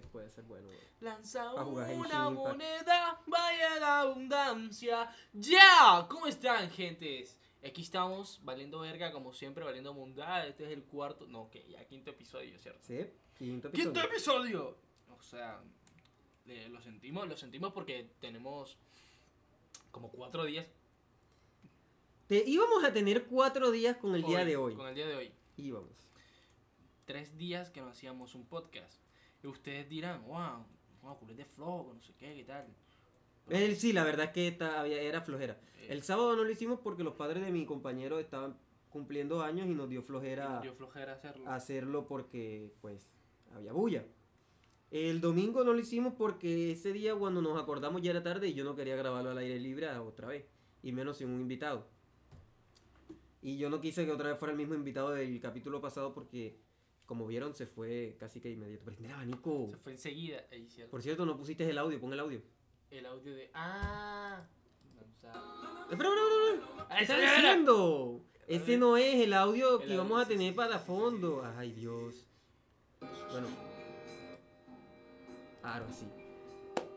que puede ser bueno. Lanza una moneda, vaya la abundancia. ¡Ya! ¿Cómo están, gentes? Aquí estamos, valiendo verga, como siempre, valiendo mundada. Este es el cuarto, no, que ya quinto episodio, ¿cierto? Sí, quinto episodio. ¡Quinto episodio! O sea, eh, lo sentimos, lo sentimos porque tenemos como cuatro días. Te, íbamos a tener cuatro días con el día de hoy. Con el día de hoy. Íbamos. Tres días que no hacíamos un podcast. Y ustedes dirán, wow, wow, culé de flojo, no sé qué, qué tal. Pero- sí, la verdad es que esta- había- era flojera. Eh, El sábado no lo hicimos porque los padres de mi compañero estaban cumpliendo años y nos dio flojera Dio flojera hacerlo. hacerlo porque, pues, había bulla. El domingo no lo hicimos porque ese día cuando nos acordamos ya era tarde y yo no quería grabarlo al aire libre otra vez. Y menos sin un invitado. Y yo no quise que otra vez fuera el mismo invitado del capítulo pasado porque, como vieron, se fue casi que inmediato. Prende el abanico. Se fue enseguida. Ahí, ¿cierto? Por cierto, no pusiste el audio, pon el audio. El audio de. ¡Ah! Vamos a- Espera. ¡Ah, ¿Qué ese estás era! diciendo? Ese no es el audio que vamos a tener para fondo. Ay, Dios. Bueno. Ahora sí.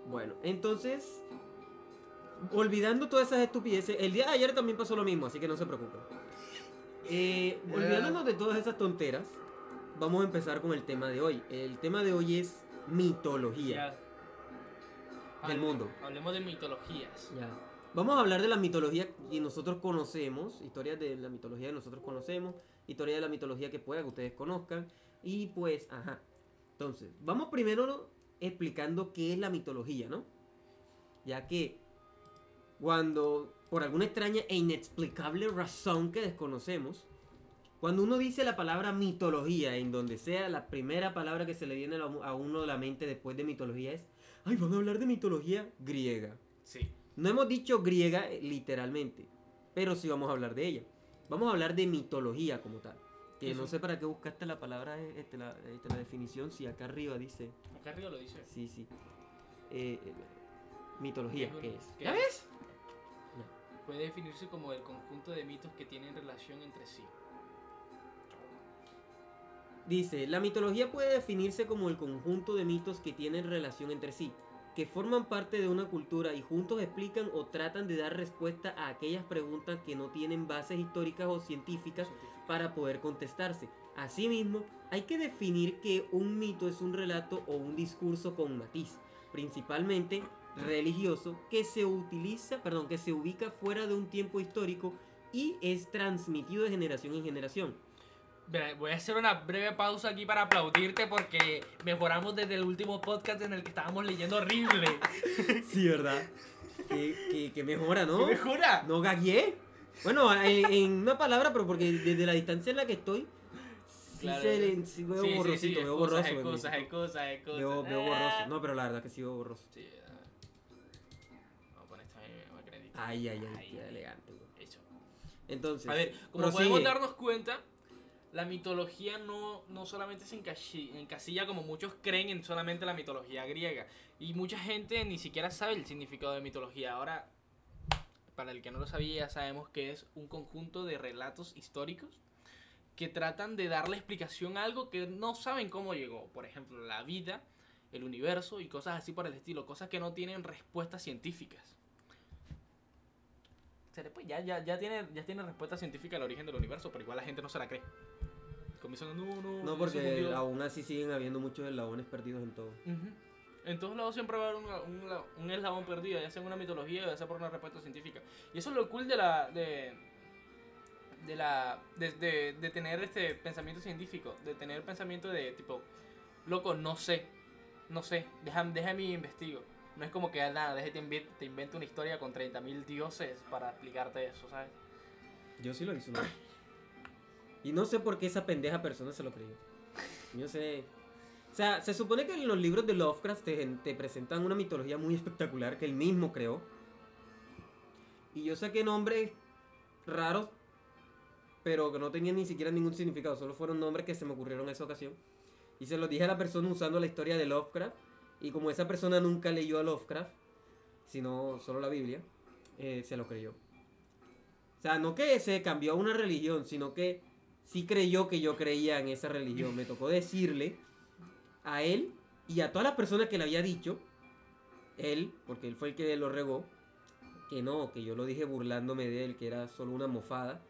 Bueno, entonces, olvidando todas esas estupideces, el día de ayer también pasó lo mismo, así que no se preocupen. Eh, Ya. olvidándonos de todas esas tonteras, vamos a empezar con el tema de hoy. El tema de hoy es mitología. Ya. Del Hable- mundo. Hablemos de mitologías. Ya. Vamos a hablar de la mitología que nosotros conocemos, historias de la mitología que nosotros conocemos, historia de la mitología que pueda que ustedes conozcan. Y pues, ajá. Entonces, vamos primero explicando qué es la mitología, ¿no? Ya que cuando, por alguna extraña e inexplicable razón que desconocemos, cuando uno dice la palabra mitología, en donde sea la primera palabra que se le viene a uno a la mente después de mitología es, ay, van a hablar de mitología griega. Sí. No hemos dicho griega eh, literalmente, pero sí vamos a hablar de ella. Vamos a hablar de mitología como tal. Que Eso. no sé para qué buscaste la palabra, eh, este, la, este, la definición, si acá arriba dice, Acá arriba lo dice. sí, sí. Eh, eh, mitología, ¿Qué ¿qué es? ¿Qué ¿Ya es? ves? Puede definirse como el conjunto de mitos que tienen relación entre sí. Dice, la mitología puede definirse como el conjunto de mitos que tienen relación entre sí, que forman parte de una cultura y juntos explican o tratan de dar respuesta a aquellas preguntas que no tienen bases históricas o científicas para poder contestarse. Asimismo, hay que definir que un mito es un relato o un discurso con matiz, principalmente religioso, que se utiliza, perdón, que se ubica fuera de un tiempo histórico y es transmitido de generación en generación. Voy a hacer una breve pausa aquí para aplaudirte porque mejoramos desde el último podcast en el que estábamos leyendo horrible. Sí, ¿verdad? Que, que- que mejora, ¿no? ¿Qué mejora? No gagué. Bueno, en, en una palabra, pero porque desde la distancia en la que estoy, sí, Claro. se sí veo Sí, borrosito, veo borroso. Hay mi cosas, hay cosas, hay cosas. Veo, veo Ah. borroso. No, pero la verdad que sí veo borroso. Sí, ah. Vamos a poner esta crédito. Ay, ay, ay, Ay, qué elegante. Eso. Entonces, A ver, como prosigue. podemos darnos cuenta, la mitología no, no solamente se encasilla como muchos creen en solamente la mitología griega. Y mucha gente ni siquiera sabe el significado de mitología. Ahora, para el que no lo sabía, ya sabemos que es un conjunto de relatos históricos que tratan de darle explicación a algo que no saben cómo llegó. Por ejemplo, la vida, el universo y cosas así por el estilo. Cosas que no tienen respuestas científicas. Ya, ya, ya, tiene, ya tiene respuesta científica al origen del universo, pero igual la gente no se la cree. Comienzan, no, no, No, porque dios". aún así siguen habiendo muchos eslabones perdidos en todo. Ujú. En todos lados siempre va a haber un, un un eslabón perdido, ya sea en una mitología, ya sea por una respuesta científica. Y eso es lo cool de la. de. de la. de, de- de tener este pensamiento científico, de tener pensamiento de tipo. Loco, no sé. No sé, déjame, déjame investigo. No es como que "Ah, nada, déjate te invento una historia con 30.000 dioses para explicarte eso, ¿sabes? Yo sí lo hice una vez. Y no sé por qué esa pendeja persona se lo creyó. Yo sé. O sea, se supone que en los libros de Lovecraft te, te presentan una mitología muy espectacular que él mismo creó. Y yo saqué nombres raros, pero que no tenían ni siquiera ningún significado. Solo fueron nombres que se me ocurrieron en esa ocasión. Y se los dije a la persona usando la historia de Lovecraft. Y como esa persona nunca leyó a Lovecraft, sino solo la Biblia, eh, se lo creyó. O sea, no que se cambió a una religión, sino que sí creyó que yo creía en esa religión. Me tocó decirle a él Y a todas las personas que le había dicho, él, porque él fue el que lo regó, que no, que yo lo dije burlándome de él, que era solo una mofada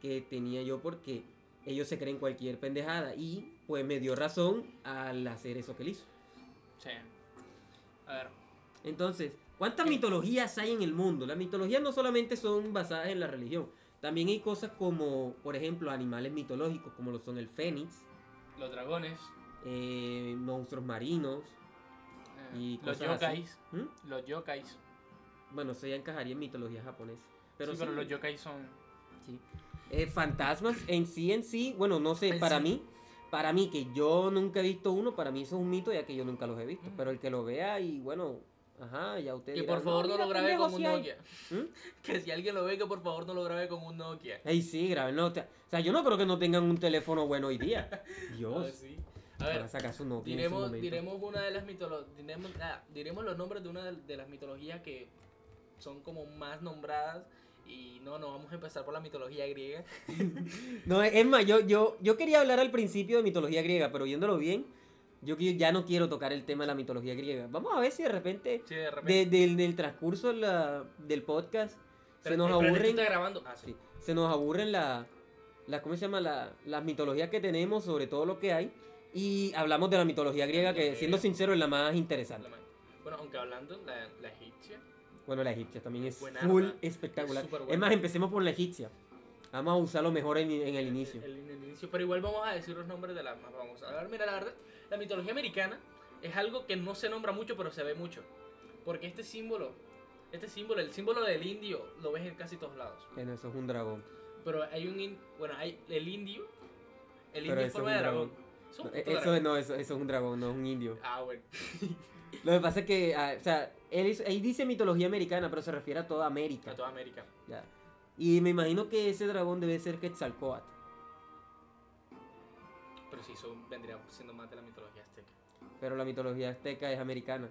que tenía yo porque ellos se creen cualquier pendejada. Y pues me dio razón al hacer eso que él hizo. Sí. A ver. Entonces, ¿cuántas mitologías hay en el mundo? Las mitologías no solamente son basadas en la religión. También hay cosas como, por ejemplo, animales mitológicos, como lo son el fénix, Los dragones. eh, monstruos marinos. eh, Y los yokais. ¿Mm? Los yokais. Bueno, eso ya encajaría en mitología japonesa. Pero, sí, pero los yokais son. sí. Eh, fantasmas en sí, en sí, bueno, no sé, En para sí. mí, para mí que yo nunca he visto uno, para mí eso es un mito ya que yo nunca los he visto. Mm. Pero el que lo vea y bueno, ajá, ya usted Que dirá, por favor no, mira, lo grabe con un sí hay". Nokia. ¿Mm? Que si alguien lo ve, que por favor no lo grabe con un Nokia. Ey, sí, grábenlo. O sea, yo no creo que no tengan un teléfono bueno hoy día. Dios. sí. A Para ver, sacar su Nokia en ese diremos, diremos una de las mitologías. Diremos, ah, diremos los nombres de una de, de las mitologías que son como más nombradas. Y no, no vamos a empezar por la mitología griega. No, es más, yo, yo, yo quería hablar al principio de mitología griega, pero viéndolo bien, yo ya no quiero tocar el tema de la mitología griega. Vamos a ver si de repente, Sí, de repente. de- del, del transcurso de la- del podcast, se Pero- nos espérate, ¿tú aburren, estás grabando? Ah, sí. sí, se nos aburren la, la- ¿cómo se llama? La, las mitologías que tenemos sobre todo lo que hay. Y hablamos de la mitología griega, que siendo sincero es la más interesante. La ma- Bueno, aunque hablando, la, la egipcia. Bueno, la egipcia también es full arma. espectacular. Es Es, más, empecemos por la egipcia. Vamos a usarlo mejor en, en el inicio. El, el inicio. Pero igual vamos a decir los nombres de las más famosas. A ver, mira, la verdad, la mitología americana es algo que no se nombra mucho, pero se ve mucho. Porque este símbolo, este símbolo, el símbolo del indio, lo ves en casi todos lados. Bueno, eso es un dragón. Pero hay un, in- bueno, hay el indio, el Pero indio en forma es de dragón. dragón. No, eso, no, eso, eso es un dragón, no es un indio. Ah, bueno. Lo que pasa es que, ah, o sea, él, hizo- ahí dice mitología americana, pero se refiere a toda América. A toda América. ya. Y me imagino que ese dragón debe ser Quetzalcoatl. Pero sí, eso vendría siendo más de la mitología azteca. Pero la mitología azteca es americana.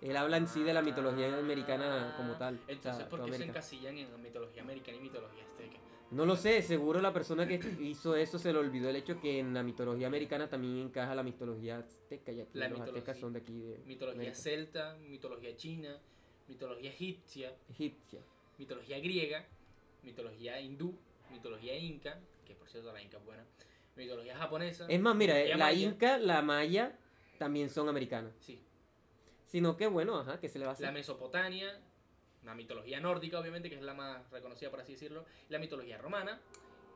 Él habla en sí de la mitología americana como tal. o sea, Entonces, ¿por qué se encasillan en mitología americana y mitología azteca? No lo sé, seguro la persona que hizo eso se le olvidó el hecho que en la mitología americana también encaja la mitología azteca, ya que La los mitología- aztecas son de aquí de Mitología América. celta, mitología china, mitología egipcia, egipcia. mitología griega, mitología hindú, mitología inca, que por cierto la inca es buena, mitología japonesa. Es más, mira, mitología la maya. inca, la maya también son americanas. Sí, Sino que bueno, ajá, que se le va a hacer. la Mesopotamia, la mitología nórdica obviamente, que es la más reconocida por así decirlo, la mitología romana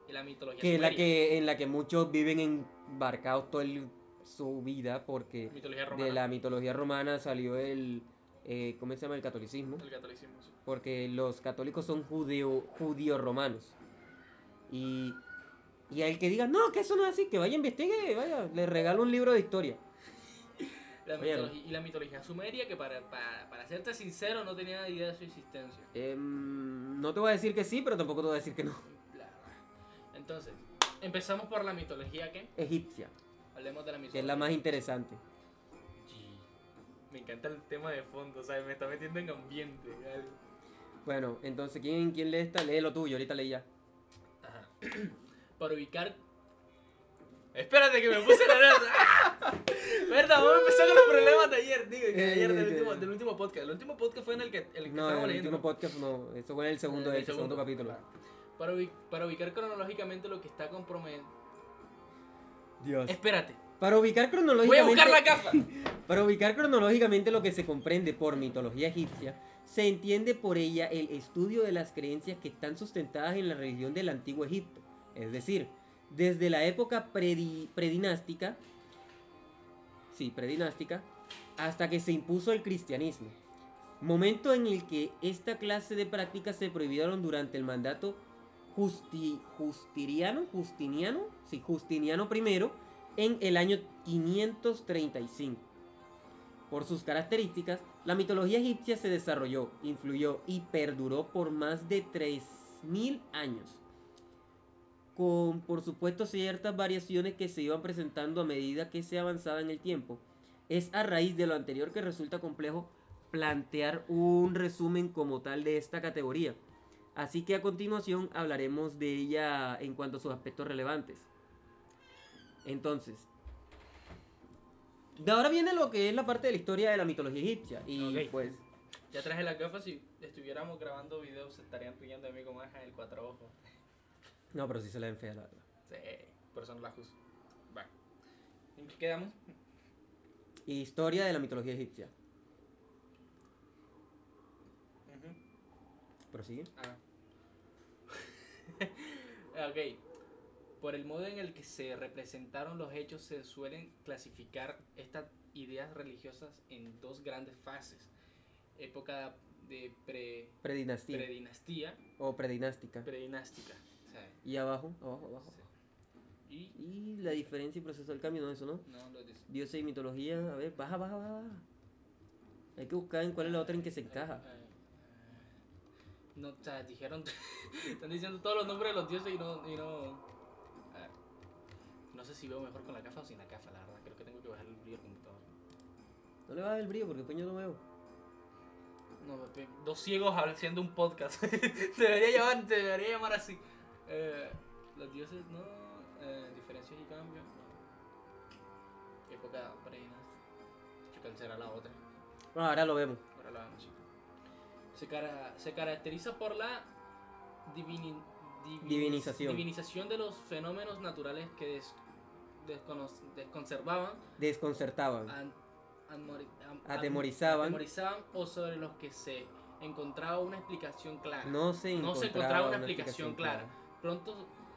y la mitología que es la que en la que muchos viven embarcados toda el- su vida porque de la mitología romana salió el eh, ¿cómo se llama? el catolicismo el catolicismo. sí. porque los católicos son judío judío romanos y y al que diga no que eso no es así que vaya investigue vaya le regalo un libro de historia La y la mitología sumeria, que para, para, para serte sincero no tenía idea de su existencia. Em, no te voy a decir que sí pero tampoco te voy a decir que no. Entonces, empezamos por la mitología que egipcia hablemos de la mitología. que es la más interesante Sí. Me encanta el tema de fondo, ¿sabes? Me está metiendo en ambiente. ¿sabes? bueno entonces quién quién lee esta lee lo tuyo ahorita leí ya Ajá. Para ubicar. Espérate que me puse nervioso. Verdad, vamos a empezar con los problemas de ayer, digo, que Eh, ayer eh, del eh. último, del último podcast. El último podcast fue en el que, el que no estábamos el leyendo. último podcast no eso fue en el segundo el segundo capítulo Para, para ubicar cronológicamente lo que está comprometido. Dios Espérate, Para ubicar voy a cronológicamente, buscar la gafa. para ubicar cronológicamente lo que se comprende por mitología egipcia, se entiende por ella el estudio de las creencias que están sustentadas en la religión del antiguo Egipto, es decir, desde la época predi- predinástica, sí, predinástica, hasta que se impuso el cristianismo, momento en el que esta clase de prácticas se prohibieron durante el mandato justi- justiniano, justiniano, sí, justiniano I, en el año 535. Por sus características, la mitología egipcia se desarrolló, influyó y perduró por más de 3.000 años. Con, por supuesto, ciertas variaciones que se iban presentando a medida que se avanzaba en el tiempo. Es a raíz de lo anterior que resulta complejo plantear un resumen como tal de esta categoría. Así que a continuación hablaremos de ella en cuanto a sus aspectos relevantes. Entonces, De ahora viene lo que es la parte de la historia de la mitología egipcia. Y pues, Ya traje las gafas si estuviéramos grabando videos se estarían riendo de mí como es el cuatro ojos. No, pero sí se le ven fea la verdad. Sí, por eso no las uso. Va. ¿En qué quedamos? Historia de la mitología egipcia. Prosigue. Ah. ok. Por el modo en el que se representaron los hechos, se suelen clasificar estas ideas religiosas en dos grandes fases. Época de pre, Predinastía. predinastía, o predinástica. predinástica. Y abajo, abajo, abajo. Y Y la diferencia y proceso del cambio, no eso, ¿no? no lo dice. Dioses y mitología, a ver, baja, baja, baja. baja. Hay que buscar en cuál es la otra en que se encaja. Eh, eh, No, o sea, dijeron. están diciendo todos los nombres de los dioses y no. Y no, a ver, no sé si veo mejor con la gafa o sin la gafa, la verdad. Creo que tengo que bajar el brillo del computador. No le baja el brillo porque después yo no veo. No, dos ciegos haciendo un podcast. debería, llamar, debería llamar así. Eh, los dioses, no. Eh, diferencias y cambios, no. Época pre ¿Cuál será la otra? Bueno, ahora lo vemos. Ahora vamos, chicos. Se, cara- se caracteriza por la divini- divini- Divinización. divinización de los fenómenos naturales que des- desconservaban, Desconcertaban. an- Atemorizaban. atemorizaban o sobre los que se encontraba una explicación clara. No se No encontraba, se encontraba una explicación clara. Pronto,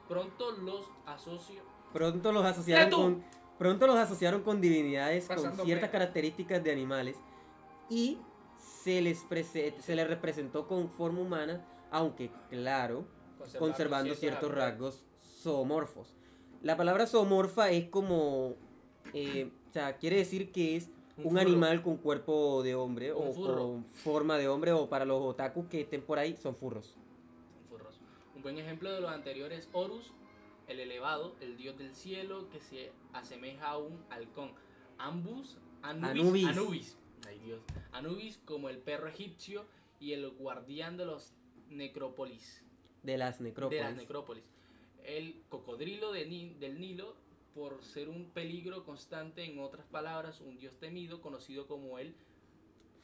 pronto los asocio. Pronto los asociaron ¡Eh, con pronto los asociaron con divinidades con ciertas pena. características de animales y se les prese- se les representó con forma humana, aunque claro, conservando ciertos rasgos zoomorfos. La palabra zoomorfa es como eh, o sea, quiere decir que es un, animal con cuerpo de hombre Un o furro. con forma de hombre o para los otakus que estén por ahí son furros. Buen ejemplo de los anteriores es Horus, el elevado, el dios del cielo que se asemeja a un halcón. Ambus, Anubis, Anubis. Anubis, ay Dios, Anubis como el perro egipcio y el guardián de los necrópolis, De las necrópolis. de las necrópolis. El cocodrilo de Ni- del Nilo por ser un peligro constante, en otras palabras, un dios temido conocido como el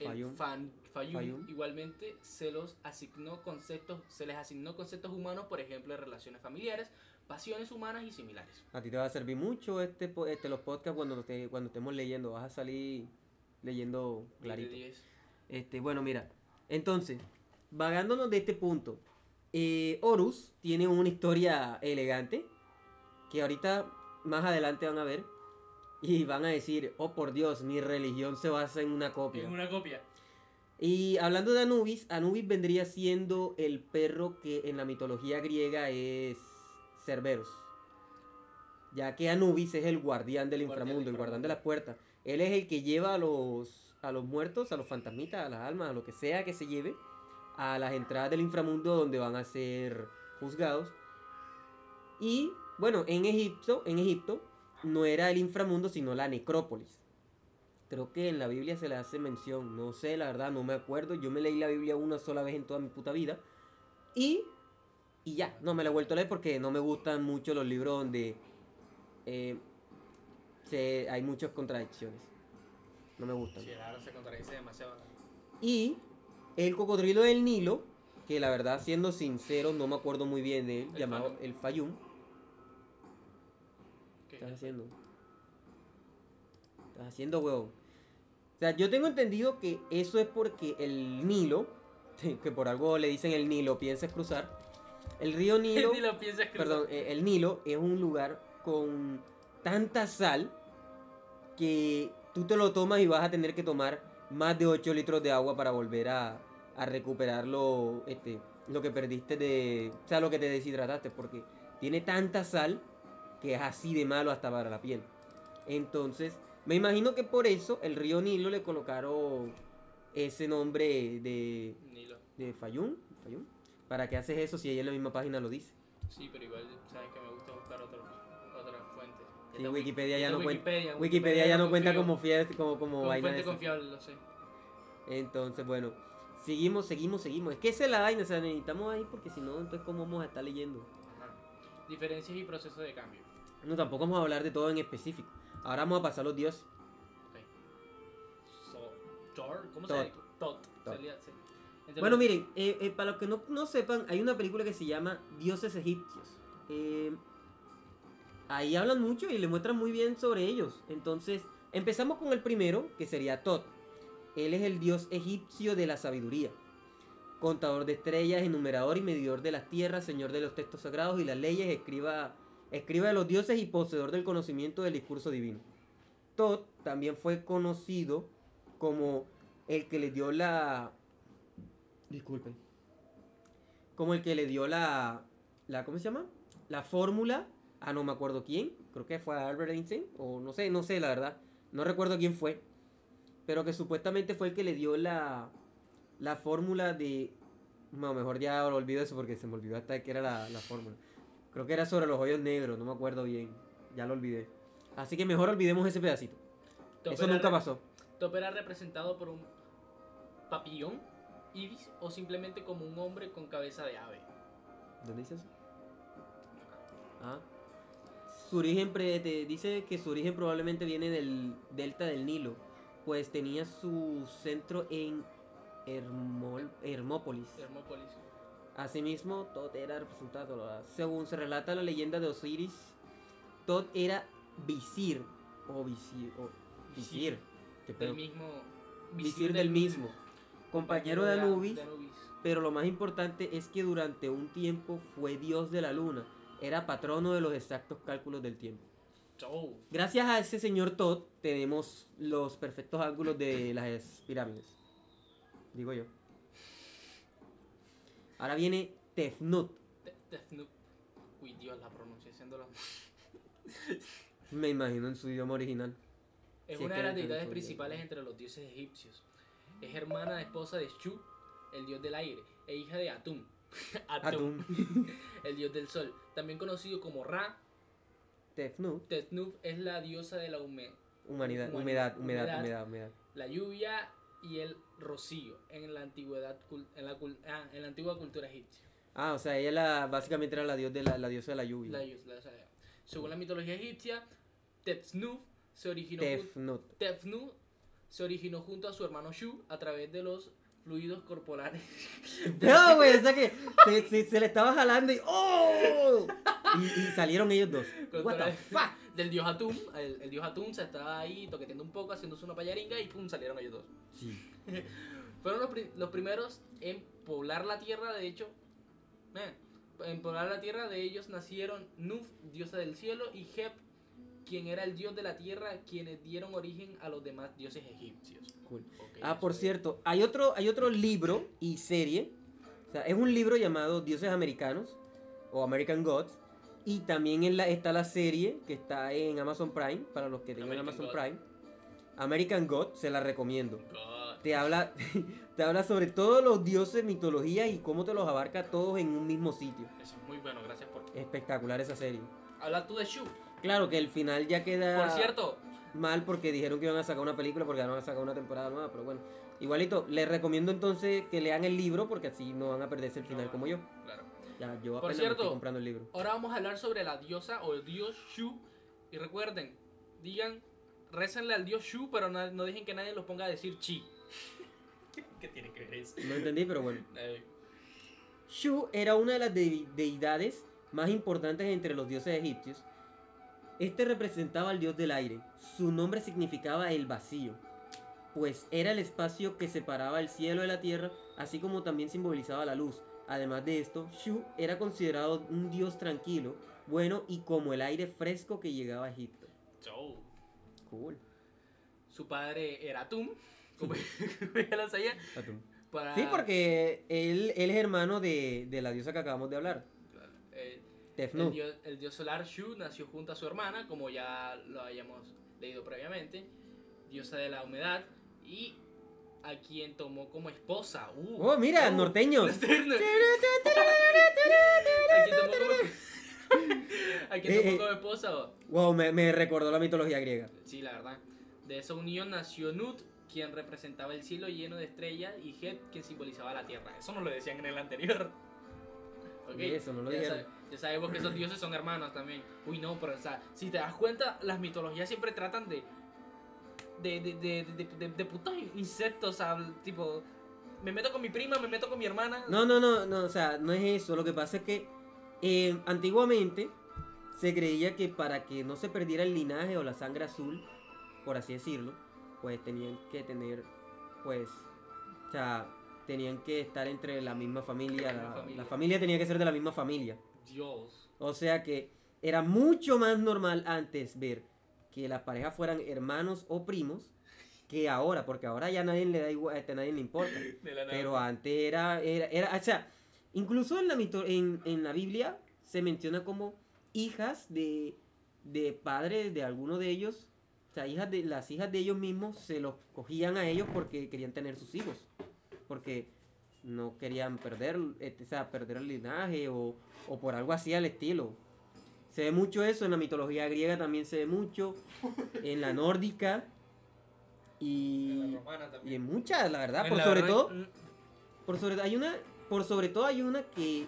el. Fan-. Igualmente se los asignó conceptos, se les asignó conceptos humanos, por ejemplo, de relaciones familiares, pasiones humanas y similares. A ti te va a servir mucho este, este los podcasts cuando, te- cuando estemos leyendo. Vas a salir leyendo clarito. De 10. Este, bueno, mira. Entonces, vagándonos de este punto. eh, Horus tiene una historia elegante. Que ahorita más adelante van a ver. Y van a decir, oh por Dios, mi religión se basa en una copia. En una copia. Y hablando de Anubis, Anubis vendría siendo el perro que en la mitología griega es Cerberus. Ya que Anubis es el guardián del inframundo, el guardián de las puertas. Él es el que lleva a los, a los muertos, a los fantasmitas, a las almas, a lo que sea que se lleve, a las entradas del inframundo donde van a ser juzgados. Y bueno, en Egipto, en Egipto no era el inframundo, sino la necrópolis. Creo que en la Biblia se le hace mención, no sé, la verdad, no me acuerdo. Yo me leí la Biblia una sola vez en toda mi puta vida. Y, y ya, no me la he vuelto a leer porque no me gustan mucho los libros donde eh, se- hay muchas contradicciones. No me gustan. Sí, ahora se contradice demasiado. Y el cocodrilo del Nilo, que la verdad, siendo sincero, no me acuerdo muy bien de él, El llamado Fayum. el Fayum. ¿Qué? ¿Qué estás haciendo? ¿Qué estás haciendo, huevón? O sea, yo tengo entendido que eso es porque el Nilo, que por algo le dicen el Nilo, piensas cruzar. El río Nilo, Ni lo piensas cruzar. perdón, eh, el Nilo es un lugar con tanta sal que tú te lo tomas y vas a tener que tomar más de 8 litros de agua para volver a, a recuperar lo, este, lo que perdiste de... O sea, lo que te deshidrataste, porque tiene tanta sal que es así de malo hasta para la piel. Entonces, me imagino que por eso el río Nilo le colocaron ese nombre de, Nilo. de Fayum, Fayum. ¿Para qué haces eso si ahí en la misma página lo dice? Sí, pero igual sabes que me gusta buscar otras fuentes. Sí, Wikipedia ya esta no cuenta. Wikipedia, Wikipedia ya no cuenta como fiel, como, como Como vaina fuente confiable, lo sé. Entonces, bueno, seguimos, seguimos, seguimos. Es que esa es la vaina, o sea, necesitamos ahí porque si no, entonces cómo vamos a estar leyendo. Ajá. Diferencias y procesos de cambio. No, tampoco vamos a hablar de todo en específico. Ahora vamos a pasar a los dioses. Thor, ¿cómo Tot. se llama? Tot. Sería- Bueno, miren, eh, eh, para los que no, no sepan, hay una película que se llama Dioses Egipcios. Eh, ahí hablan mucho y le muestran muy bien sobre ellos. Entonces, empezamos con el primero, que sería Tot. Él es el dios egipcio de la sabiduría. Contador de estrellas, enumerador y medidor de las tierras, señor de los textos sagrados y las leyes, escriba, escriba de los dioses y poseedor del conocimiento del discurso divino. Tot también fue conocido como el que le dio la... Disculpen. Como el que le dio la... la ¿Cómo se llama? La fórmula a no me acuerdo quién. Creo que fue Albert Einstein. O no sé, no sé la verdad. No recuerdo quién fue. Pero que supuestamente fue el que le dio la... La fórmula de... No, mejor ya lo olvido eso porque se me olvidó hasta que era la, la fórmula. Creo que era sobre los hoyos negros, no me acuerdo bien. Ya lo olvidé. Así que mejor olvidemos ese pedacito. Top Eso nunca pasó. Top era representado por un papillón, ibis, o simplemente como un hombre con cabeza de ave. ¿Dónde dice eso? Ah. Su origen pre- te dice que su origen probablemente viene del delta del Nilo, pues tenía su centro en Hermol- Hermópolis. Hermópolis. Asimismo, Tot era representado. Según se relata la leyenda de Osiris, Tot era visir o visir o visir. Del mismo. visir del mismo, compañero de Anubis, de Anubis. pero lo más importante es que durante un tiempo fue dios de la luna, era patrono de los exactos cálculos del tiempo. Oh, Gracias a ese señor Todd tenemos los perfectos ángulos de las pirámides. Digo yo. Ahora viene Tefnut. Te- Tefnut. Uy, Dios, la pronunciación de los. Me imagino en su idioma original. Es una de las de deidades principales entre los dioses egipcios. Es hermana esposa de Shu, el dios del aire, e hija de Atum. Atum, Atum. el dios del sol. También conocido como Ra, Tefnut. Tetnuf es la diosa de la hume- Humanidad, Human- humedad, humedad, humedad. humedad, humedad. la lluvia y el rocío en la antigüedad en la, ah, en la antigua cultura egipcia. Ah, o sea, ella la, básicamente era la, dios de la, la diosa de la lluvia. La la- según la mitología egipcia, Tefnuf se originó Tefnut. Tefnut se originó junto a su hermano Shu a través de los fluidos corporales. No, güey, o sea que se, se- se le estaba jalando y ¡Oh! Y, y salieron ellos dos. What the fuck? Del dios Atum. El, el dios Atum se estaba ahí toqueteando un poco, haciéndose una payaringa y pum, salieron ellos dos. Sí. Fueron los, pri- los primeros en poblar la tierra, de hecho. eh, en poblar la tierra de ellos nacieron Nuf, diosa del cielo, y Hep, quien era el dios de la tierra, quienes dieron origen a los demás dioses egipcios. Cool. Ok, Ah, por cierto, hay otro, hay otro libro y serie. O sea, es un libro llamado Dioses Americanos o American Gods. Y también en la, está la serie que está en Amazon Prime, para los que tengan Amazon God. Prime. American God, se la recomiendo. God. Te habla, te habla sobre todos los dioses, mitología y cómo te los abarca todos en un mismo sitio. Eso es muy bueno, gracias por. Espectacular esa serie. Habla tú de Shu. Claro que el final ya queda Por cierto, mal porque dijeron que iban a sacar una película porque van a sacar una temporada nueva, pero bueno. Igualito, les recomiendo entonces que lean el libro porque así no van a perderse el final No. como yo. claro. Ya, yo Por cierto, estoy comprando el libro. Ahora vamos a hablar sobre la diosa o el dios Shu. Y recuerden, digan, récenle al dios Shu, pero no, no dejen que nadie los ponga a decir chi. ¿Qué tiene que ver eso? No entendí, pero bueno. Eh, Shu era una de las de- deidades más importantes entre los dioses egipcios. Este representaba al dios del aire. Su nombre significaba el vacío, pues era el espacio que separaba el cielo de la tierra, así como también simbolizaba la luz. Además de esto, Shu era considerado un dios tranquilo, bueno y como el aire fresco que llegaba a Egipto. so, Cool. su padre era Atum, como ya lo sabía. Para, Sí, porque él, él es hermano de, de la diosa que acabamos de hablar, eh, el, dios, el dios solar Shu nació junto a su hermana, como ya lo hayamos leído previamente, diosa de la humedad, y a quien tomó como esposa. Uh, Oh, mira, uh, norteños. a quien tomó como, a quien Eh, tomó eh. como esposa. oh. Wow, me, me recordó la mitología griega. Sí, la verdad. De esa unión nació Nut, quien representaba el cielo lleno de estrellas, y Het, quien simbolizaba la tierra. Eso no lo decían en el anterior. Ok, Oye, eso no lo ya, sabe- ya sabemos que esos dioses son hermanos también. Uy, no, pero o sea, si te das cuenta, las mitologías siempre tratan de de, de, de, de, de- de putos insectos, o sea, tipo, me meto con mi prima, me meto con mi hermana. No, no, no, no, o sea, no es eso. Lo que pasa es que eh, antiguamente se creía que para que no se perdiera el linaje o la sangre azul, por así decirlo, pues tenían que tener, pues, o sea, tenían que estar entre la misma familia. La La, familia. la familia tenía que ser de la misma familia. Dios. O sea que era mucho más normal antes ver que las parejas fueran hermanos o primos que ahora, porque ahora ya nadie le da igual, a nadie le importa. Pero antes era, era, era, o sea, incluso en la, mito- en, en la Biblia se menciona como hijas de, de padres de alguno de ellos, o sea, hijas de, las hijas de ellos mismos se los cogían a ellos porque querían tener sus hijos, porque no querían perder, este, o sea, perder el linaje o, o por algo así al estilo. Se ve mucho eso, en la mitología griega también se ve mucho, en la nórdica y, la romana y en muchas, la verdad, En por la sobre todo... Por sobre, hay una, por sobre todo hay una que,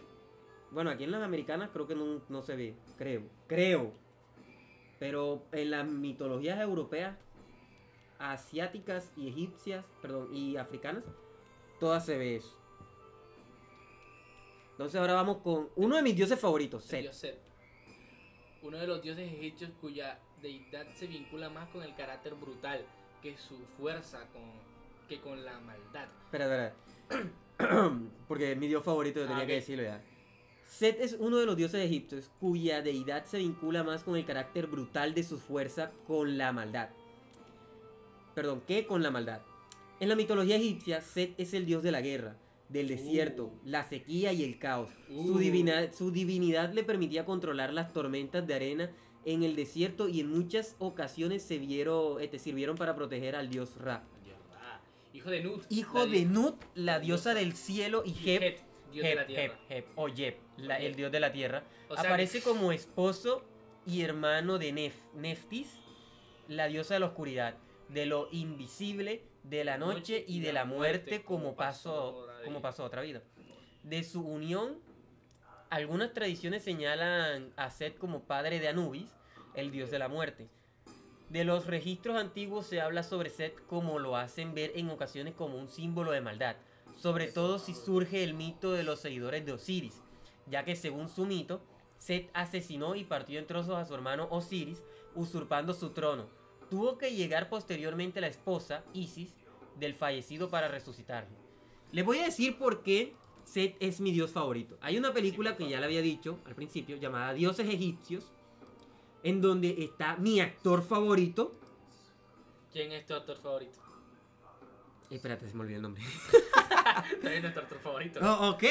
bueno, aquí en las americanas creo que no, no se ve, creo, creo. Pero en las mitologías europeas, asiáticas y egipcias, perdón, y africanas, todas se ve eso. Entonces ahora vamos con uno de mis dioses favoritos, el Set. Uno de los dioses egipcios cuya deidad se vincula más con el carácter brutal que su fuerza con, que con la maldad. Espera, espera. Porque es mi dios favorito, yo Ah, tenía que decirlo ya. Set es uno de los dioses egipcios cuya deidad se vincula más con el carácter brutal de su fuerza con la maldad. Perdón, ¿qué con la maldad? En la mitología egipcia, Set es el dios de la guerra, del desierto, Uh. la sequía y el caos. Su, Uh. divina- su divinidad le permitía controlar las tormentas de arena en el desierto y en muchas ocasiones se vieron, este, sirvieron para proteger al dios Ra. Dios, hijo de Nut. Hijo la de Nut, la diosa del cielo, y Heb, dios de la tierra. O Yeb, el dios de la tierra, aparece como esposo y hermano de Nef, Neftis, la diosa de la oscuridad, de lo invisible, de la noche y de la muerte como paso, como pasó a otra vida. De su unión, algunas tradiciones señalan a Set como padre de Anubis, el dios de la muerte. De los registros antiguos se habla sobre Set como lo hacen ver en ocasiones como un símbolo de maldad, sobre todo si surge el mito de los seguidores de Osiris, ya que según su mito, Set asesinó y partió en trozos a su hermano Osiris, usurpando su trono. Tuvo que llegar posteriormente la esposa, Isis, del fallecido para resucitarlo. Les voy a decir por qué Set es mi dios favorito. Hay una película que ya le había dicho al principio, llamada Dioses Egipcios, en donde está mi actor favorito. ¿Quién es tu actor favorito? Espérate, se me olvidó el nombre. ¿Quién es nuestro actor favorito? Oh, ok.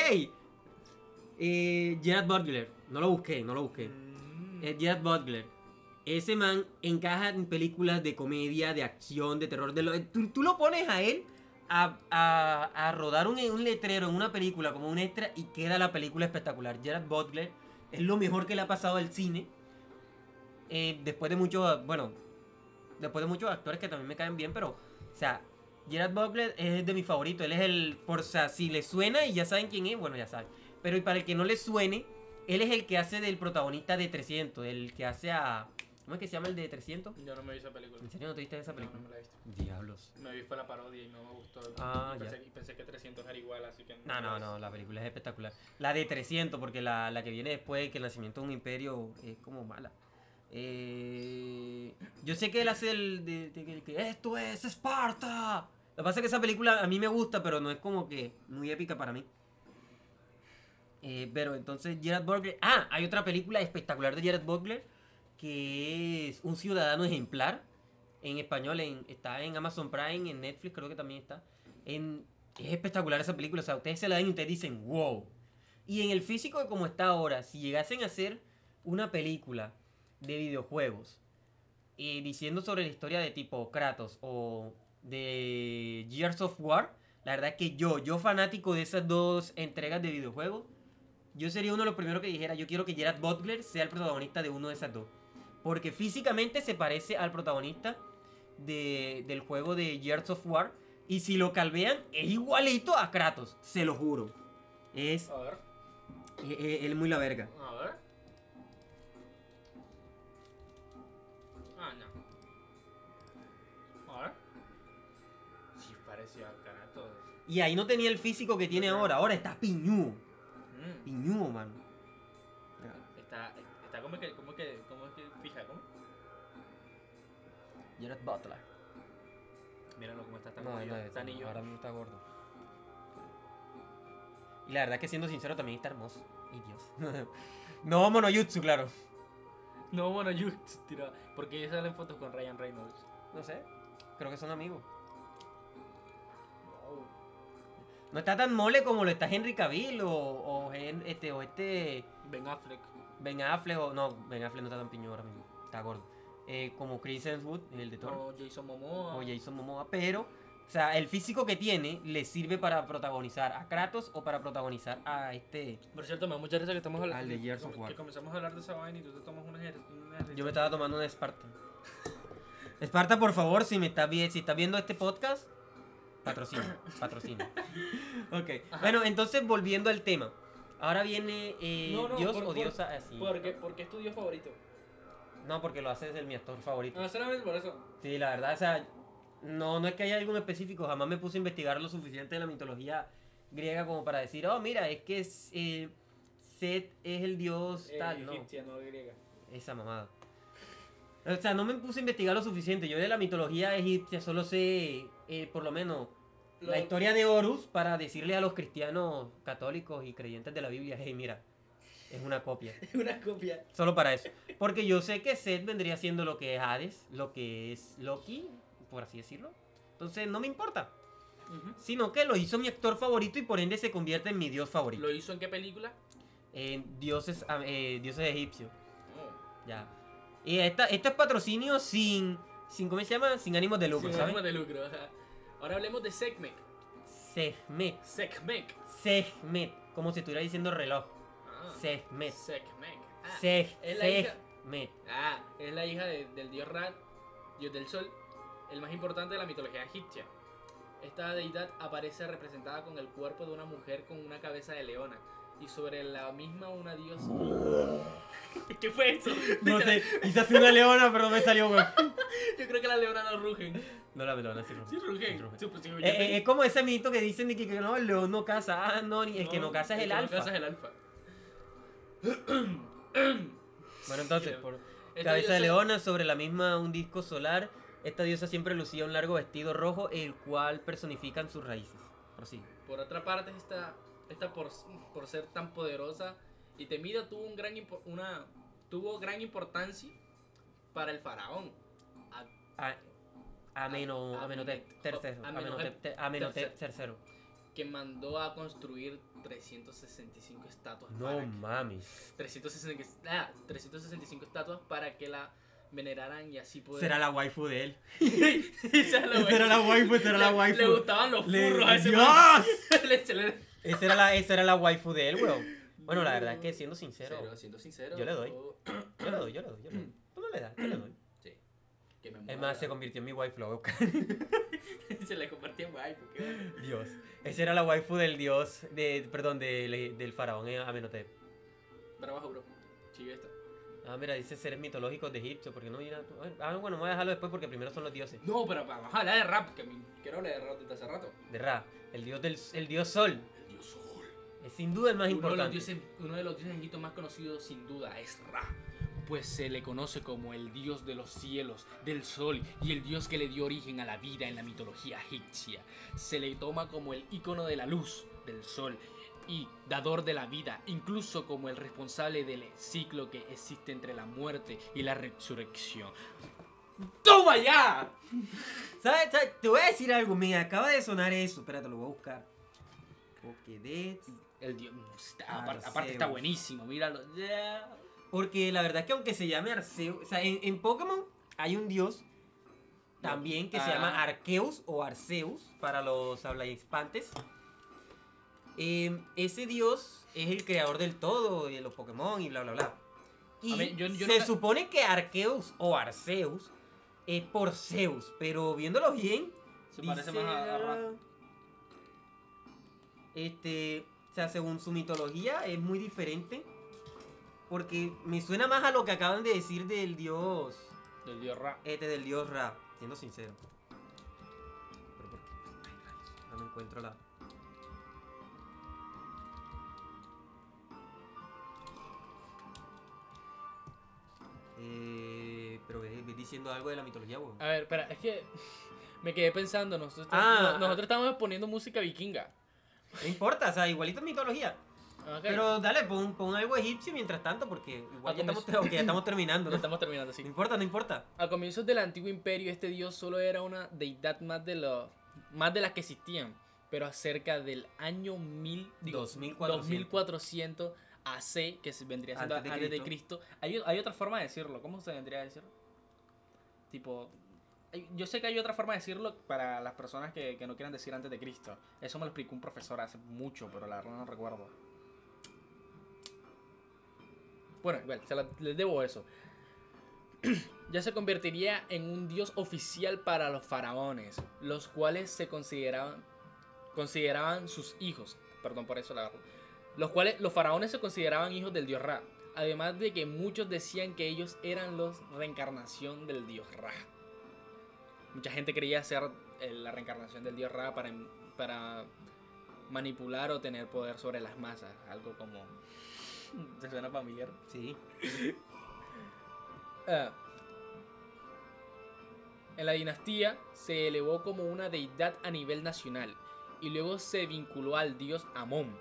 Eh, Gerard Butler. No lo busqué, no lo busqué. Mm. Es Gerard Butler. Ese man encaja en películas de comedia, de acción, de terror. Tú, lo pones a él a, rodar un, un letrero en una película como un extra y queda la película espectacular. Gerard Butler es lo mejor que le ha pasado al cine. Eh, después de muchos, bueno, después de muchos actores que también me caen bien, pero, o sea, Gerard Butler es de mi favorito. Él es el, por, o sea, si le suena y ya saben quién es, bueno, ya saben. Pero y para el que no le suene, él es el que hace del protagonista de 300, el que hace a... ¿Cómo es que se llama el de 300? Yo no me vi esa película. ¿En serio no te viste esa No, película? no me la he visto. Diablos. Me vi fue la parodia y no me gustó. Ah, y, ya. pensé, y pensé que 300 era igual, así que No, no, no, la película es espectacular. La de 300, porque la, la que viene después, que el nacimiento de un imperio, es como mala. Eh, yo sé que él hace el de, de esto es Esparta. Lo que pasa es que esa película a mí me gusta, pero no es como que muy épica para mí. Eh, pero entonces Gerard Butler... Ah, hay otra película espectacular de Gerard Butler que es Un ciudadano ejemplar. En español está en Amazon Prime, en Netflix creo que también está. Es espectacular esa película. O sea, ustedes se la ven y ustedes dicen, wow. Y en el físico como está ahora, si llegasen a hacer una película de videojuegos y diciendo sobre la historia de tipo Kratos o de Gears of War, la verdad es que yo, yo fanático de esas dos entregas de videojuegos, yo sería uno de los primeros que dijera, yo quiero que Gerard Butler sea el protagonista de uno de esas dos. Porque físicamente se parece al protagonista de- del juego de Gears of War. Y si lo calvean, es igualito a Kratos, se lo juro. Es, A ver, es, es- él es muy la verga. a ver. Ah, no. A ver. Pareció a Kratos. Y ahí no tenía el físico que tiene ahora. Ahora está piñudo. Mm. Piñudo, mano. Está, está como que, Jared Butler. Míralo cómo está, está No, está niño. ahora mismo está gordo. Y la verdad que siendo sincero también está hermoso. Y Dios. no monoyutsu, claro. No, yo tira, porque salen fotos con Ryan Reynolds. No sé. Creo que son amigos. No está tan mole como lo está Henry Cavill o, o, este, o este Ben Affleck. Ben Affleck o... No, Ben Affleck no está tan piñón ahora mismo. Está gordo. Eh, como Chris Hemsworth, el de Thor. O Jason Momoa. o Jason Momoa, pero, o sea, el físico que tiene le sirve para protagonizar a Kratos o para protagonizar a este. Por cierto, me da mucha risa que estamos hablando. Al de Gears of que comenzamos a hablar de esa vaina y tú te tomas una, una Yo me estaba tomando una Esparta. Esparta, por favor, si me estás vi- si estás viendo este podcast, patrocina, patrocina. ok. Bueno, entonces volviendo al tema. Ahora viene eh, No, no, Dios por- o por- diosa así. ¿Por qué? ¿Por qué es tu dios favorito? No, porque lo hace desde mi actor favorito. No, solamente por eso. Sí, la verdad, o sea, no, no es que haya algo específico, jamás me puse a investigar lo suficiente de la mitología griega como para decir, oh, mira, es que es, eh, Set es el dios Eh, tal, no, egipcia, no griega. esa mamada. O sea, no me puse a investigar lo suficiente, yo de la mitología egipcia solo sé, eh, por lo menos, Lo- la historia de Horus para decirle a los cristianos católicos y creyentes de la Biblia, hey, mira, es una copia. una copia. Solo para eso. Porque yo sé que Seth vendría siendo lo que es Hades, lo que es Loki, por así decirlo. Entonces no me importa. Sino que lo hizo mi actor favorito y por ende se convierte en mi dios favorito. ¿Lo hizo en qué película? En dioses, eh, dioses egipcios. Oh. Ya. Y esta, este es patrocinio sin, sin. ¿Cómo se llama? Sin ánimos de lucro, Sin ¿sabes? ánimo de lucro. Ahora hablemos de Sekhmet. Sehmet. Sekhmet. Sehmet. Como si estuviera diciendo reloj. Sehmet. Sekhmet. Ah, Seh- es la hija-. Ah, es la hija de- del dios Ra, dios del sol, el más importante de la mitología egipcia. Esta deidad aparece representada con el cuerpo de una mujer con una cabeza de leona y sobre la misma una diosa. ¿Qué fue eso? No sé, hacer una leona, pero no me salió, güey. Yo creo que las leonas no rugen. No la leona, sí ruge. Sí rugen. Sí rugen. Sí, pues, sí, yo Eh, eh, es como ese mito que dicen de que, que no, el león no caza. Ah, no, el que no No, caza es el que no alfa. caza es el alfa. Bueno, entonces, por cabeza de leona, sobre la misma un disco solar, esta diosa siempre lucía un largo vestido rojo, el cual personifican sus raíces. Prosigue. Por otra parte, esta, esta por, por ser tan poderosa y temida tuvo un gran una tuvo gran importancia para el faraón. A- A- Amenhotep. Amenhotep tercero. Que mandó a construir 365 estatuas. No para que- mames. 365, ah, 365 estatuas para que la veneraran y así poder. Será la waifu de él. Esa es la Esa era la waifu, esa era la Le- waifu. Le gustaban los Le- furros a ese ¡Dios! Le- le- Esa era la, esa era la waifu de él, weón. Bueno, la verdad es que siendo sincero, Sincero, siendo sincero. Yo le doy. yo- le doy, yo le doy, yo le doy. ¿Tú no le das? Yo le doy. Sí. Que me Es más, se convirtió en mi waifu, lo voy a buscar. se le convirtió en waifu. qué bueno. Dios. Esa era la waifu del dios, de, perdón, del, del faraón eh, Amenhotep. Trabajo, bro. Sigue esta. Ah, mira, dice seres mitológicos de Egipto, porque no mira. Ah, bueno, voy a dejarlo después porque primero son los dioses. No, pero vamos a hablar de rap, que a mí quiero hablar de rap desde hace rato. De Ra, el dios del el dios sol. El dios Sol. Es sin duda el más Uno de, los importante. dioses, uno de los dioses egipcios más conocidos, sin duda, es Ra. Pues se le conoce como el dios de los cielos, del sol y el dios que le dio origen a la vida en la mitología egipcia. Se le toma como el icono de la luz, del sol y dador de la vida, incluso como el responsable del ciclo que existe entre la muerte y la resurrección. ¡Toma ya! ¿Sabes? Te voy a decir algo, me acaba de sonar eso. Espérate, lo voy a buscar. Pokédex. El dios, está- Arceus. aparte, aparte está buenísimo, míralo. Ya. Porque la verdad es que aunque se llame Arceus, o sea, en, en Pokémon hay un dios también que se Ah. llama Arceus o Arceus para los hablahispantes. Eh, ese dios es el creador del todo, de los Pokémon y bla bla bla. Y A ver, yo- yo se supone que Arceus o Arceus es por Zeus, pero viéndolo bien, Se parece más a, a. Este, o sea, según su mitología es muy diferente. Porque me suena más a lo que acaban de decir del dios. Del dios Ra. Este del dios Ra, siendo sincero. Pero ¿por qué? encuentro la. Eh, pero ve, ve diciendo algo de la mitología, weón. A ver, espera, es que me quedé pensando, nosotros, Ah, no- ah. nosotros estamos poniendo música vikinga. No importa, o sea, igualito es mitología. Ok, Pero dale, pon, pon algo egipcio mientras tanto, porque igual ya estamos, ya estamos terminando, ya ¿no? estamos terminando, sí. No importa, no importa. A comienzos del antiguo imperio, este dios solo era una deidad más de lo, más de las que existían, pero acerca del año 1000, digo, 2400. 2400 AC, que vendría siendo Antes antes de de, Cristo. Hay, hay otra forma de decirlo, ¿cómo se vendría a decir? Tipo, yo sé que hay otra forma de decirlo para las personas que, que no quieran decir antes de Cristo. Eso me lo explicó un profesor hace mucho, pero la verdad no recuerdo. Bueno, igual, se les debo eso. ya se convertiría en un dios oficial para los faraones, los cuales se consideraban consideraban sus hijos. Perdón por eso la agarro. Los cuales los faraones se consideraban hijos del dios Ra. Además de que muchos decían que ellos eran los reencarnación del dios Ra. Mucha gente creía ser eh, la reencarnación del dios Ra para, para manipular o tener poder sobre las masas. Algo como... ¿Te suena familiar? Sí. Ah. en la dinastía se elevó como una deidad a nivel nacional y luego se vinculó al dios Amón.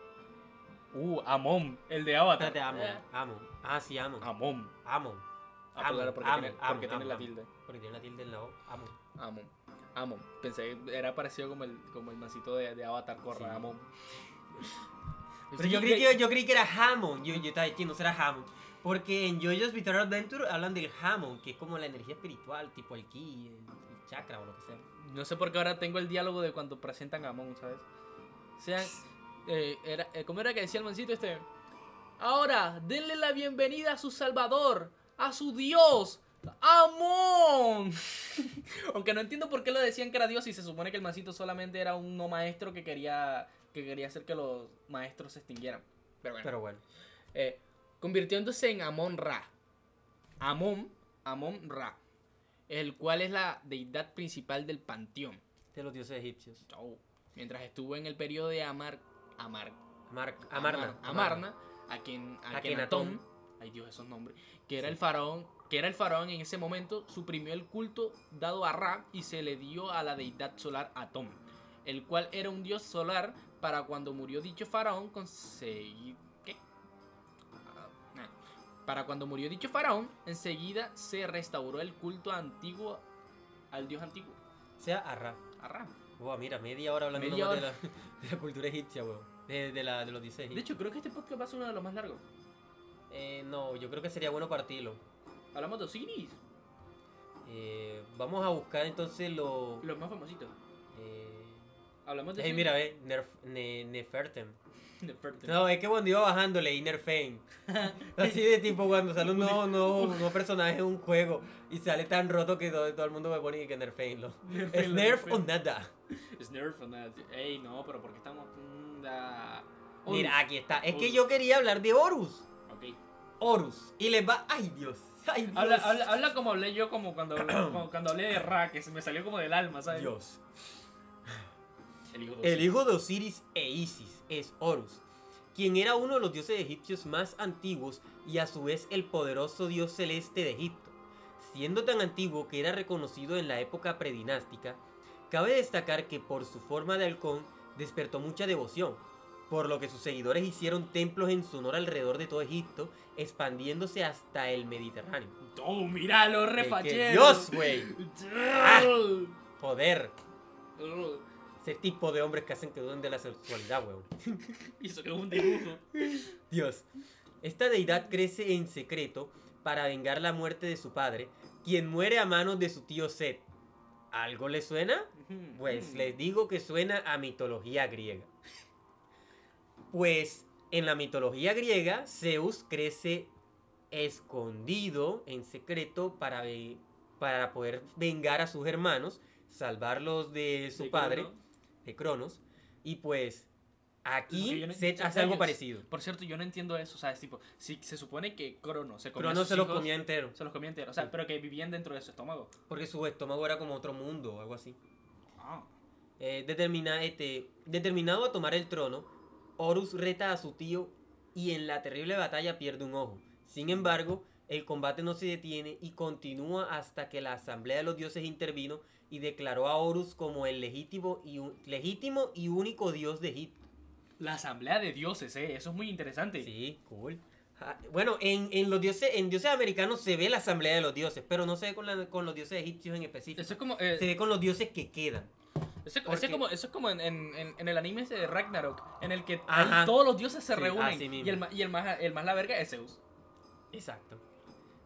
Uh, Amón, el de Avatar. Espérate, Amon, Eh, Amon. Ah, sí, Amon. Amón. Amon. Ah, Amon, claro, porque Amon, tiene, Amon, porque tiene Amon, la Amon. tilde. Porque tiene la tilde en la O. Amon. Amón. Amón. Pensé que era parecido como el, como el mancito de, de Avatar, corra, Sí. Amón. Pero yo creí, que, yo creí que era Hammond. Yo, yo estaba diciendo, será Hammond. Porque en JoJo's Bizarre Adventure hablan del Hammond, que es como la energía espiritual, tipo el ki, el, el chakra o lo que sea. No sé por qué ahora tengo el diálogo de cuando presentan a Amon, ¿sabes? O sea, eh, era, eh, ¿cómo era que decía el mancito este? Ahora, denle la bienvenida a su salvador, a su dios, Amon. Aunque no entiendo por qué lo decían que era dios y se supone que el mancito solamente era un no maestro que quería, que quería hacer que los maestros se extinguieran. Pero bueno. Pero bueno. Eh, convirtiéndose en Amon Ra. Amon, Amon Ra, el cual es la deidad principal del panteón. De los dioses egipcios. Oh, Mientras estuvo en el periodo de Amar, Amar, Amar, Amarna. Amar- Amarna, a quien, a Akenatón. Akenatón, ay Dios esos nombres, que era el faraón, que era el faraón en ese momento, suprimió el culto dado a Ra y se le dio a la deidad solar Atom, el cual era un dios solar para cuando murió dicho faraón conseguir ¿qué? Ah, nah. Para cuando murió dicho faraón, enseguida se restauró el culto antiguo al dios antiguo, O sea, Arra. a Ra. Wow, mira, media hora hablando Media de la, de la cultura egipcia, weón. De, de, la, de los dioses De hecho, creo que este podcast va a ser uno de los más largos. Eh, no, yo creo que sería bueno partirlo. Hablamos de Osiris, Eh, vamos a buscar entonces lo. los más famositos. Hablamos de mira, ve, Nefertem. Nefertiti. No, es que cuando iba bajando leí Nerfane. Así de tipo cuando sale un nuevo, nuevo, nuevo personaje en un juego y sale tan roto que todo, todo el mundo me pone que Nerfane lo. Es Nerf o nada. Es Nerf o nada. Ey, no, pero porque estamos. mm, da- Mira, aquí está. Es que yo quería hablar de Horus. Ok. Horus. Y les va. ¡Ay, Dios! ¡Ay, Dios! Habla, habla, habla como hablé yo, como cuando, como cuando hablé de Ra, que se me salió como del alma, ¿sabes? Dios. El hijo de El Osiris. hijo de Osiris e Isis es Horus, quien era uno de los dioses egipcios más antiguos y a su vez el poderoso dios celeste de Egipto. Siendo tan antiguo que era reconocido en la época predinástica, cabe destacar que por su forma de halcón despertó mucha devoción, por lo que sus seguidores hicieron templos en su honor alrededor de todo Egipto, expandiéndose hasta el Mediterráneo. Oh, míralo, refachero. Dios, güey! Ah. Dios. Ese tipo de hombres que hacen que duden de la sexualidad, weón. Y eso que es un dibujo. Dios. Esta deidad crece en secreto para vengar la muerte de su padre, quien muere a manos de su tío Set. ¿Algo le suena? Pues les digo que suena a mitología griega. Pues en la mitología griega, Zeus crece escondido en secreto para, para poder vengar a sus hermanos, salvarlos de su padre. De Cronos. Y pues aquí no- yo- hace algo parecido. Por cierto, yo no entiendo eso, ¿sabes? Tipo, si se supone que Crono se comía sus se los comía entero. Se los comía entero, o sea, Sí. pero que vivían dentro de su estómago. Porque su estómago era como otro mundo o algo así. Ah. Eh, determina, este, determinado a tomar el trono, Horus reta a su tío y en la terrible batalla pierde un ojo. Sin embargo, el combate no se detiene y continúa hasta que la Asamblea de los Dioses intervino y declaró a Horus como el legítimo y, legítimo y único dios de Egipto. La asamblea de dioses, eh. Eso es muy interesante. Sí, cool. Bueno, en, en los dioses, en dioses americanos se ve la Asamblea de los Dioses, pero no se ve con, la- con los dioses egipcios en específico. Eso es como. eh, Se ve con los dioses que quedan. Eso, es como, eso es como en, en- en- el anime ese de Ragnarok, en el que ahí todos los dioses se Sí, reúnen y, el, y el, más, el más la verga es Zeus. Exacto.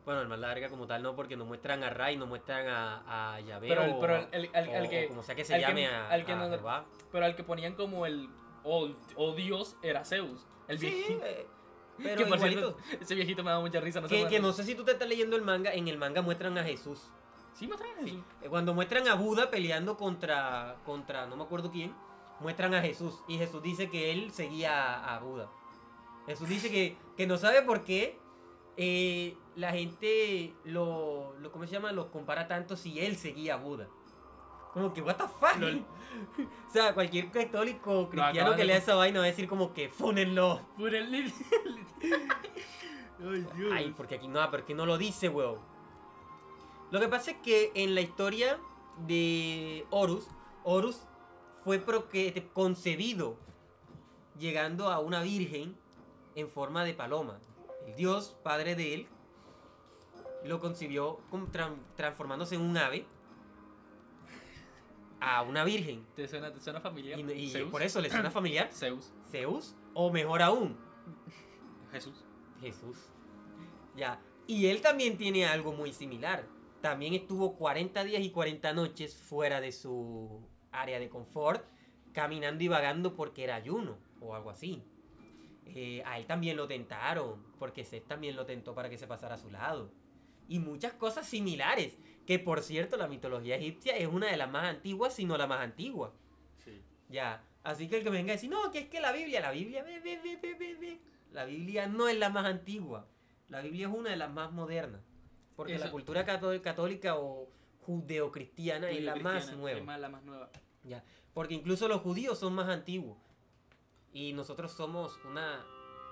Bueno, el más larga como tal no, porque no muestran a Ray, no muestran a, a Pero el- o- pero el- el- el- o- el que- como sea que se que- llame a, al que a no- Jehová. Pero al que ponían como el o, o dios era Zeus. El Sí, viejito. eh, que pero por igualito. cierto, ese viejito me da mucha risa. No Que, que no sé si tú te estás leyendo el manga, en el manga muestran a Jesús. Sí, traen Sí. Jesús. Eh, Cuando muestran a Buda peleando contra, contra no me acuerdo quién, muestran a Jesús. Y Jesús dice que él seguía a, a Buda. Jesús dice que, que no sabe por qué eh, la gente lo, lo, ¿cómo se llama? Lo compara tanto si él seguía a Buda. Como que, what the fuck? Lol. o sea, cualquier católico cristiano que de lea esa vaina va a decir como que fúnenlo. Lit- Ay, porque aquí no, pero es que no lo dice, weón. Lo que pasa es que en la historia de Horus, Horus fue concebido llegando a una virgen en forma de paloma. El dios, padre de él, lo concibió transformándose en un ave a una virgen. ¿Te suena, te suena familiar? Y, y Zeus. por eso le suena familiar Zeus. Zeus, o mejor aún, Jesús. Jesús. Ya. Y él también tiene algo muy similar. También estuvo 40 días y 40 noches fuera de su área de confort, caminando y vagando porque era ayuno o algo así. Eh, a él también lo tentaron, porque Seth también lo tentó para que se pasara a su lado. Y muchas cosas similares, que por cierto la mitología egipcia es una de las más antiguas, si no la más antigua. Sí. Ya, así que el que me venga a decir, no, que es que la Biblia, la Biblia, ve, ve, ve, ve, ve, ve". La Biblia no es la más antigua. La Biblia es una de las más modernas. Porque Eso- la cultura cató- católica o judeocristiana es la más nueva. Es más, la más nueva. Ya, porque incluso los judíos son más antiguos. Y nosotros somos una.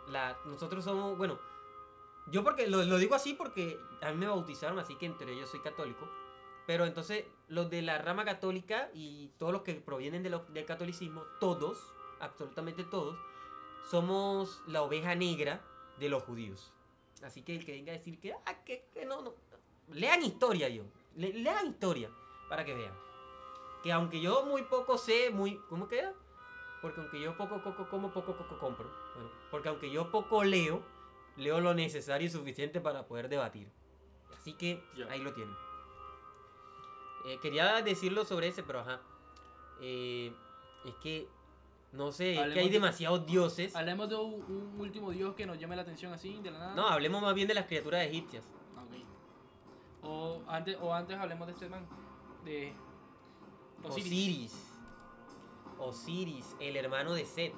La, nosotros somos. Bueno, yo porque lo, lo digo así porque a mí me bautizaron, así que entre ellos soy católico. Pero entonces, los de la rama católica y todos los que provienen de del catolicismo, todos, absolutamente todos, somos la oveja negra de los judíos. Así que el que venga a decir que, ah, que, que no, no. Lean historia, yo. Le- lean historia para que vean que aunque yo muy poco sé, muy... ¿Cómo queda? Porque aunque yo poco coco como, poco coco compro. Bueno, porque aunque yo poco leo, leo lo necesario y suficiente para poder debatir. Así que ahí lo tienen. Eh, quería decirlo sobre ese, pero ajá. Eh, es que, no sé, es que hay de- demasiados dioses. Hablemos de un, un último dios que nos llame la atención así, de la nada. No, hablemos más bien de las criaturas egipcias. Ok. O antes, o antes hablemos de este man. De Osiris. Osiris. Osiris, el hermano de Set.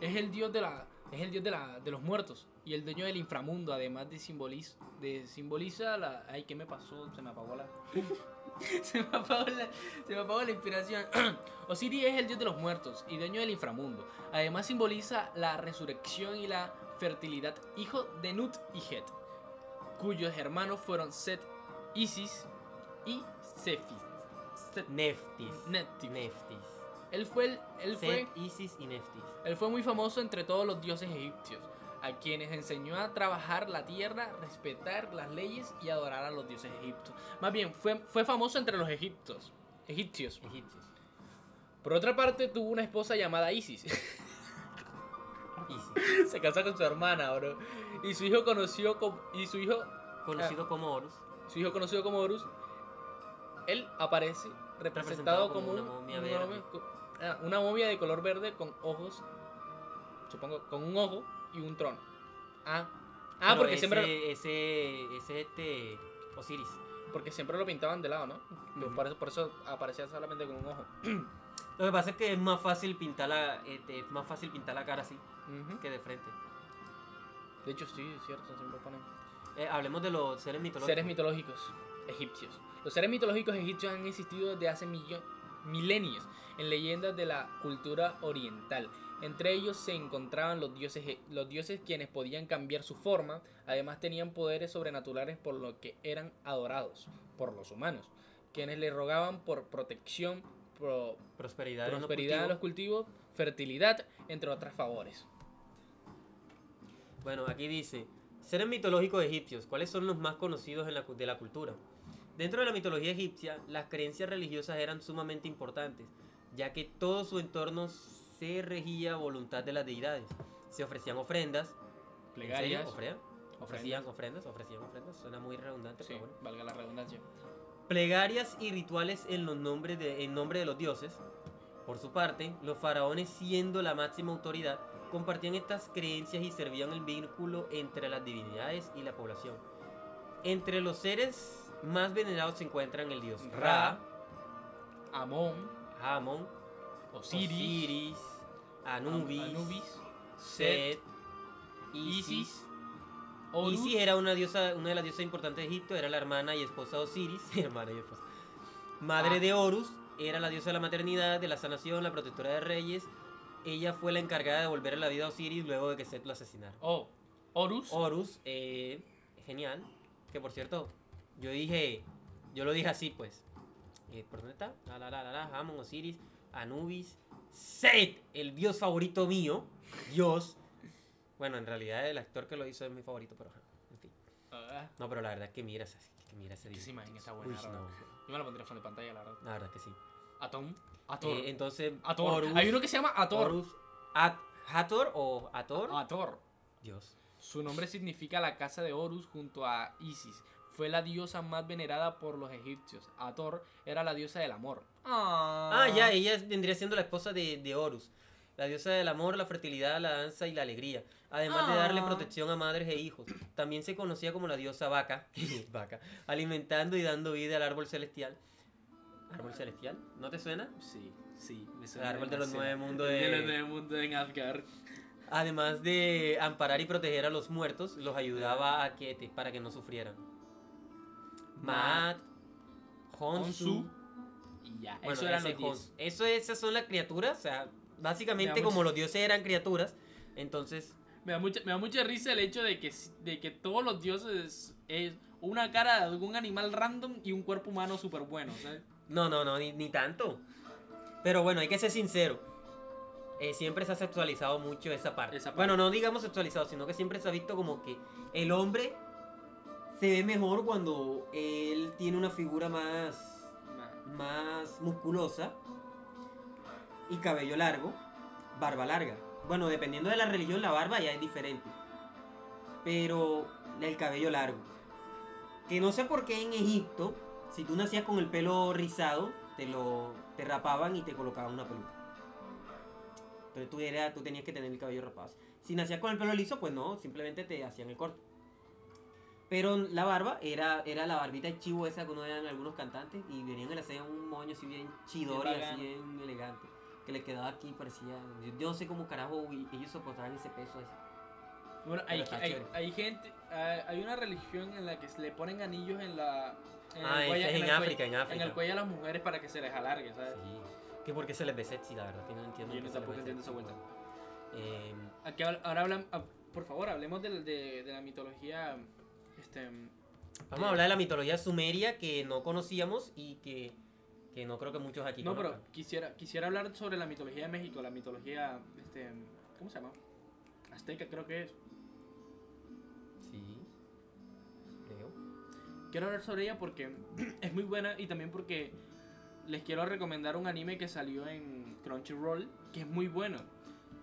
Es el dios de la. Es el dios de, la, de los muertos y el dueño del inframundo, además de simboliza, de simboliza la... Ay, ¿qué me pasó? Se me apagó la... se, me apagó la se me apagó la inspiración. Osiris es el dios de los muertos y dueño del inframundo. Además simboliza la resurrección y la fertilidad, hijo de Nut y Het, cuyos hermanos fueron Set, Isis y Cephis. Set- Neftis. Nephthys. Neftis. Él fue, el- él fue Isis y Neftis. él fue muy famoso entre todos los dioses egipcios, a quienes enseñó a trabajar la tierra, respetar las leyes y adorar a los dioses egipcios. Más bien, fue, fue famoso entre los egipcios. egipcios. Egipcios. Por otra parte, tuvo una esposa llamada Isis. Isis. Se casa con su hermana, bro. Y su hijo conoció como, y su hijo, Conocido como Horus. su hijo conocido como Horus, él aparece representado, como, una momia una momia ah, una momia de color verde con ojos, supongo, con un ojo y un trono. Ah, ah Pero porque ese, siempre, Ese, ese es este. Osiris. porque siempre lo pintaban de lado, ¿no? Pues por, eso, por eso aparecía solamente con un ojo. Lo que pasa es que es más fácil pintar la, este, es más fácil pintar la cara así Ujú. que de frente. De hecho, sí, es cierto, siempre ponen. Eh, hablemos de los seres mitológicos. Seres mitológicos egipcios. Los seres mitológicos egipcios han existido desde hace millones. Milenios en leyendas de la cultura oriental. Entre ellos se encontraban los dioses, e- los dioses quienes podían cambiar su forma, además tenían poderes sobrenaturales por lo que eran adorados por los humanos, quienes le rogaban por protección, pro- Prosperidad, en los prosperidad en los cultivos. cultivos, fertilidad, entre otros favores. Bueno, aquí dice, seres mitológicos egipcios, ¿cuáles son los más conocidos en la de la cultura? Dentro de la mitología egipcia, las creencias religiosas eran sumamente importantes, ya que todo su entorno se regía a voluntad de las deidades. Se ofrecían ofrendas, ¿en Plegarias, serio? ¿Ofrecían? Ofrendas. ofrendas, ofrecían ofrendas, suena muy redundante, Sí, pero bueno. valga la redundancia. Plegarias y rituales en, los nombres de, en nombre de los dioses. Por su parte, los faraones, siendo la máxima autoridad, compartían estas creencias y servían el vínculo entre las divinidades y la población. Entre los seres más venerados se encuentran el dios Ra, Amón, Amon, Osiris, Osiris, Anubis, Anubis, Set, Isis, Isis. Horus, Isis era una diosa, una de las diosas importantes de Egipto, era la hermana y esposa de Osiris, hermana y esposa. Madre Ah. de Horus, era la diosa de la maternidad, de la sanación, la protectora de reyes. Ella fue la encargada de devolver a la vida a Osiris luego de que Set lo asesinara. Oh, Horus, Horus, eh, genial. Que por cierto, yo dije, yo lo dije así pues. Eh, ¿Por dónde está? La, la, la, la, la, Osiris, Anubis, Set, el dios favorito mío. Dios. Bueno, en realidad el actor que lo hizo es mi favorito, pero ajá, en fin. Ah, No, pero la verdad es que mira ese, que mira ese esa imagen está Uy, buena. la no. Yo me la pondría fondo de pantalla, la verdad. La verdad que sí. Atom, Ator, Eh, entonces, Ator. Horus, Hay uno que se llama Ator. Horus, At- Hathor o Ator. Ator. Dios. Su nombre significa la casa de Horus junto a Isis. Fue la diosa más venerada por los egipcios. Ator era la diosa del amor. Ah, ya, ella vendría siendo la esposa de, de Horus, la diosa del amor, la fertilidad, la danza y la alegría, además de darle Ah. protección a madres e hijos. También se conocía como la diosa vaca, vaca, alimentando y dando vida al árbol celestial. ¿Árbol celestial? ¿No te suena? Sí, sí. Me El árbol de los nueve mundos De los de... nueve mundos en Asgard. Además de amparar y proteger a los muertos, los ayudaba a que para que no sufrieran. Maat, Honsu. Y ya, Bueno, eso eran los. Hon- Eso, esas son las criaturas, o sea, básicamente como los dioses eran criaturas, entonces, Me da, mucha, me da mucha risa el hecho de que, de que todos los dioses es una cara de algún animal random y un cuerpo humano súper bueno, ¿sabes? no, no, no, ni, ni tanto. Pero bueno, hay que ser sincero. eh, siempre se ha sexualizado mucho esa parte. Esa parte. Bueno, no digamos sexualizado, sino que siempre se ha visto como que el hombre se ve mejor cuando él tiene una figura más, más musculosa y cabello largo, barba larga. Bueno, dependiendo de la religión, la barba ya es diferente. Pero el cabello largo. Que no sé por qué en Egipto, si tú nacías con el pelo rizado, te lo te rapaban y te colocaban una peluca. Entonces tú, era, tú tenías que tener el cabello rapado. Si nacías con el pelo liso, pues no, simplemente te hacían el corte. Pero la barba era, era la barbita de chivo esa que uno veía en algunos cantantes y venían le hacían un moño así bien chidor y Bien así bien elegante. Que le quedaba aquí, parecía. Yo, yo no sé cómo carajo ellos soportaban ese peso así. Bueno, hay, hay, hay gente, hay, una religión en la que se le ponen anillos en la... En Ah, ese es en el África, en En África. el cuello a las mujeres para que se les alargue, ¿sabes? Sí. Que porque se les ve sexy, la verdad, que no entiendo. Yo no tampoco entiendo esa vuelta. Eh, Aquí ahora ahora hablan, ah, por favor, hablemos de, de, de la mitología, este... vamos a hablar de la mitología sumeria que no conocíamos y que, que no creo que muchos aquí No, pero quisiera, quisiera hablar sobre la mitología de México, la mitología, este, ¿cómo se llama? Azteca creo que es. Sí. Creo. Quiero hablar sobre ella porque es muy buena y también porque les quiero recomendar un anime que salió en Crunchyroll que es muy bueno.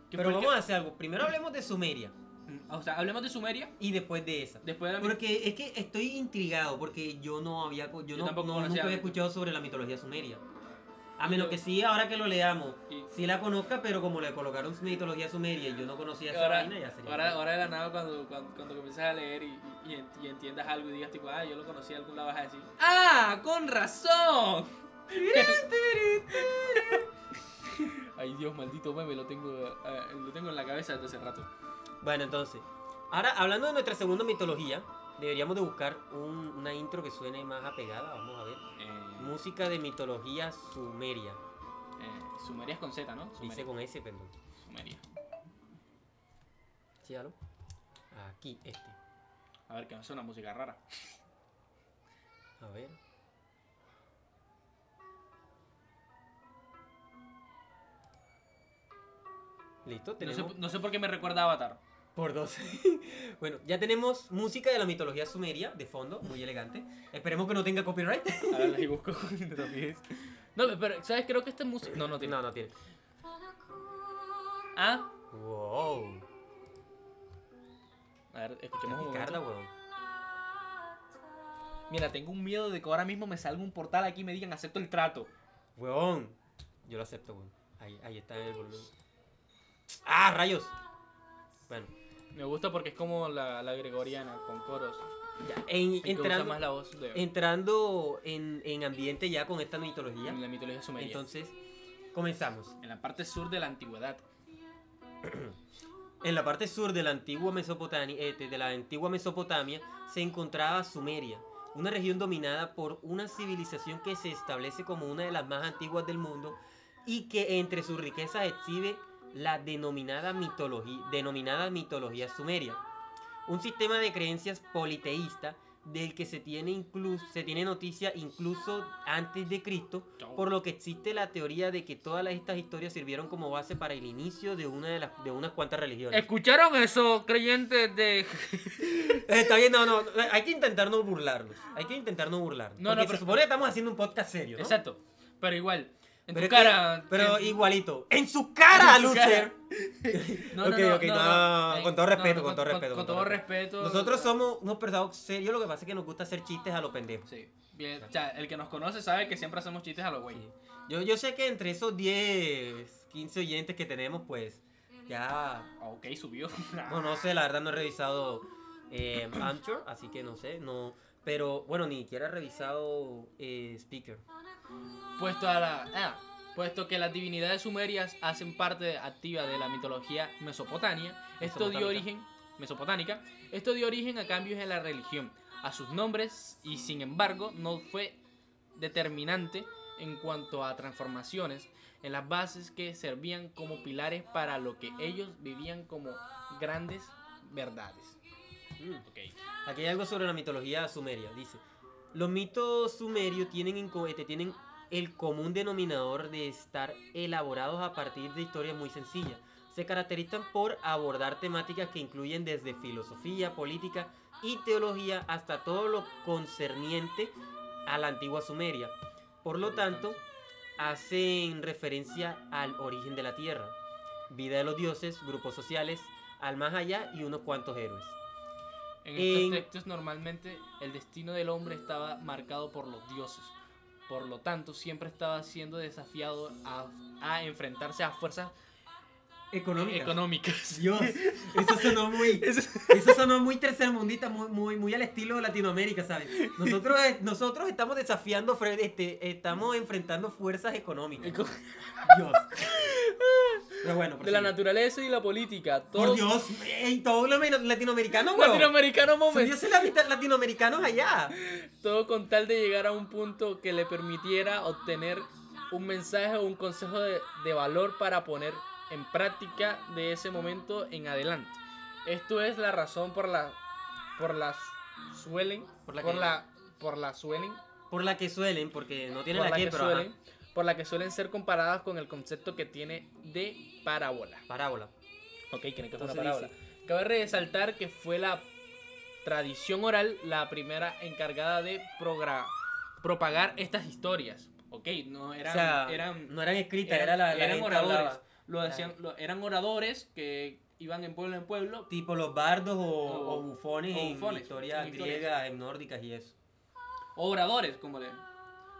Que Pero vamos a hacer algo. Primero hablemos de Sumeria o sea, hablemos de Sumeria y después de esa. después de la Porque es que estoy intrigado porque yo no había yo, Yo no, no- nunca había escuchado sobre la mitología sumeria. A menos lo- que sí, ahora que lo leamos, y- sí la conozca, pero como le colocaron su mitología sumeria y yo no conocía esa ahora, vaina, ya sería. ahora, ahora de la nada cuando, cuando, cuando comienzas a leer y, y, y ent- y entiendas algo y digas tipo, ah, yo lo conocí algún lado, vas a decir, ¡Ah! ¡Con razón! Ay Dios, maldito meme, lo tengo, eh, lo tengo en la cabeza desde hace rato. Bueno, entonces, ahora hablando de nuestra segunda mitología, deberíamos de buscar un- una intro que suene más apegada, vamos a ver. Eh, Música de mitología sumeria. Eh, Sumeria es con Z, ¿no? Dice Sumeria. con S, perdón. Sumeria. Sí, aló. Aquí, este. A ver, que no suena música rara. A ver. Listo, No tenemos sé, no sé por qué me recuerda a Avatar. Por dos. bueno, ya tenemos música de la mitología sumeria de fondo, muy elegante. Esperemos que no tenga copyright. A ver, ahí busco. no pero, ¿sabes? Creo que esta es música. No, no tiene. no, no tiene. Ah, Wow. a ver, escuchemos un weón. Mira, tengo un miedo de que ahora mismo me salga un portal aquí y me digan acepto el trato. Weón. Yo lo acepto, weón. Ahí, ahí está el volumen. ¡Ah, rayos! Bueno, Me gusta porque es como la, la gregoriana, con coros. ya. En- entrando, más la voz de entrando en, en ambiente ya con esta mitología. en la mitología sumeria. Entonces, comenzamos. en la parte sur de la antigüedad. En la parte sur de la antigua Mesopotamia, eh, de la antigua Mesopotamia se encontraba Sumeria, una región dominada por una civilización que se establece como una de las más antiguas del mundo y que entre sus riquezas exhibe la denominada mitología, denominada mitología sumeria, un sistema de creencias politeísta del que se tiene incluso se tiene noticia incluso antes de Cristo, por lo que existe la teoría de que todas estas historias sirvieron como base para el inicio de una de las de unas cuantas religiones. ¿Escucharon eso, creyentes de.? Está bien, no, no, hay que intentar no burlarnos. Hay que intentar no burlarnos. No, porque no, se pero- supone que estamos haciendo un podcast serio, ¿no? Exacto. Pero igual. En Pero tu que- cara. pero en- igualito. ¡En su cara, Lucer! No, no, no, ok, no, con todo respeto, con todo respeto, Con, todo respeto. Nosotros somos unos personajes serios, lo que pasa es que nos gusta hacer chistes a los pendejos. Sí. Bien, o sea, el que nos conoce sabe que siempre hacemos chistes a los güey. Sí. Yo, yo sé que entre esos 10, 15 oyentes que tenemos, pues, ya... Ok, subió. No, no sé, la verdad no he revisado eh, Anchor, así que no sé, no... Pero, bueno, ni siquiera he revisado eh, Speaker. Puesto a la. ah, puesto que las divinidades sumerias hacen parte activa de la mitología mesopotamia, esto dio origen. Mesopotámica, esto dio origen a cambios en la religión, a sus nombres, y sin embargo, no fue determinante en cuanto a transformaciones en las bases que servían como pilares para lo que ellos vivían como grandes verdades. Mm. Aquí hay algo sobre la mitología sumeria. Dice, los mitos sumerios este, tienen el común denominador de estar elaborados a partir de historias muy sencillas. Se caracterizan por abordar temáticas que incluyen desde filosofía, política y teología hasta todo lo concerniente a la antigua Sumeria. Por lo tanto, hacen referencia al origen de la tierra, vida de los dioses, grupos sociales, al más allá y unos cuantos héroes. En estos textos normalmente el destino del hombre estaba marcado por los dioses. Por lo tanto, siempre estaba siendo desafiado a, a enfrentarse a fuerzas económicas. Dios, eso sonó muy, eso sonó muy tercermundista, muy, muy, muy al estilo Latinoamérica, ¿sabes? Nosotros, nosotros estamos desafiando, este, estamos enfrentando fuerzas económicas. Eco- Dios. Pero bueno, de la naturaleza y la política. Todo Por Dios, ey, todos los latinoamericanos, weón. latinoamericano Son momento. dioses la- latinoamericanos allá. Todo con tal de llegar a un punto que le permitiera obtener un mensaje o un consejo de, de valor para poner en práctica de ese momento en adelante. Esto es la razón por la por la su- suelen Por la por que- la por la suelen Por la que suelen, porque no tienen por la, que, que pero ajá. suelen por la que suelen ser comparadas con el concepto que tiene de parábola. Parábola. Ok, creen que es una parábola. dice- Cabe resaltar que fue la tradición oral la primera encargada de progra- propagar estas historias. Ok, no eran, o sea, eran, no eran escritas, eran- era la, eran hablaba. Lo decían, lo- eran oradores que iban en pueblo en pueblo. Tipo los bardos o, O- o bufones o en bufones, historias en historias. griegas, en nórdicas y eso. O oradores, como, le,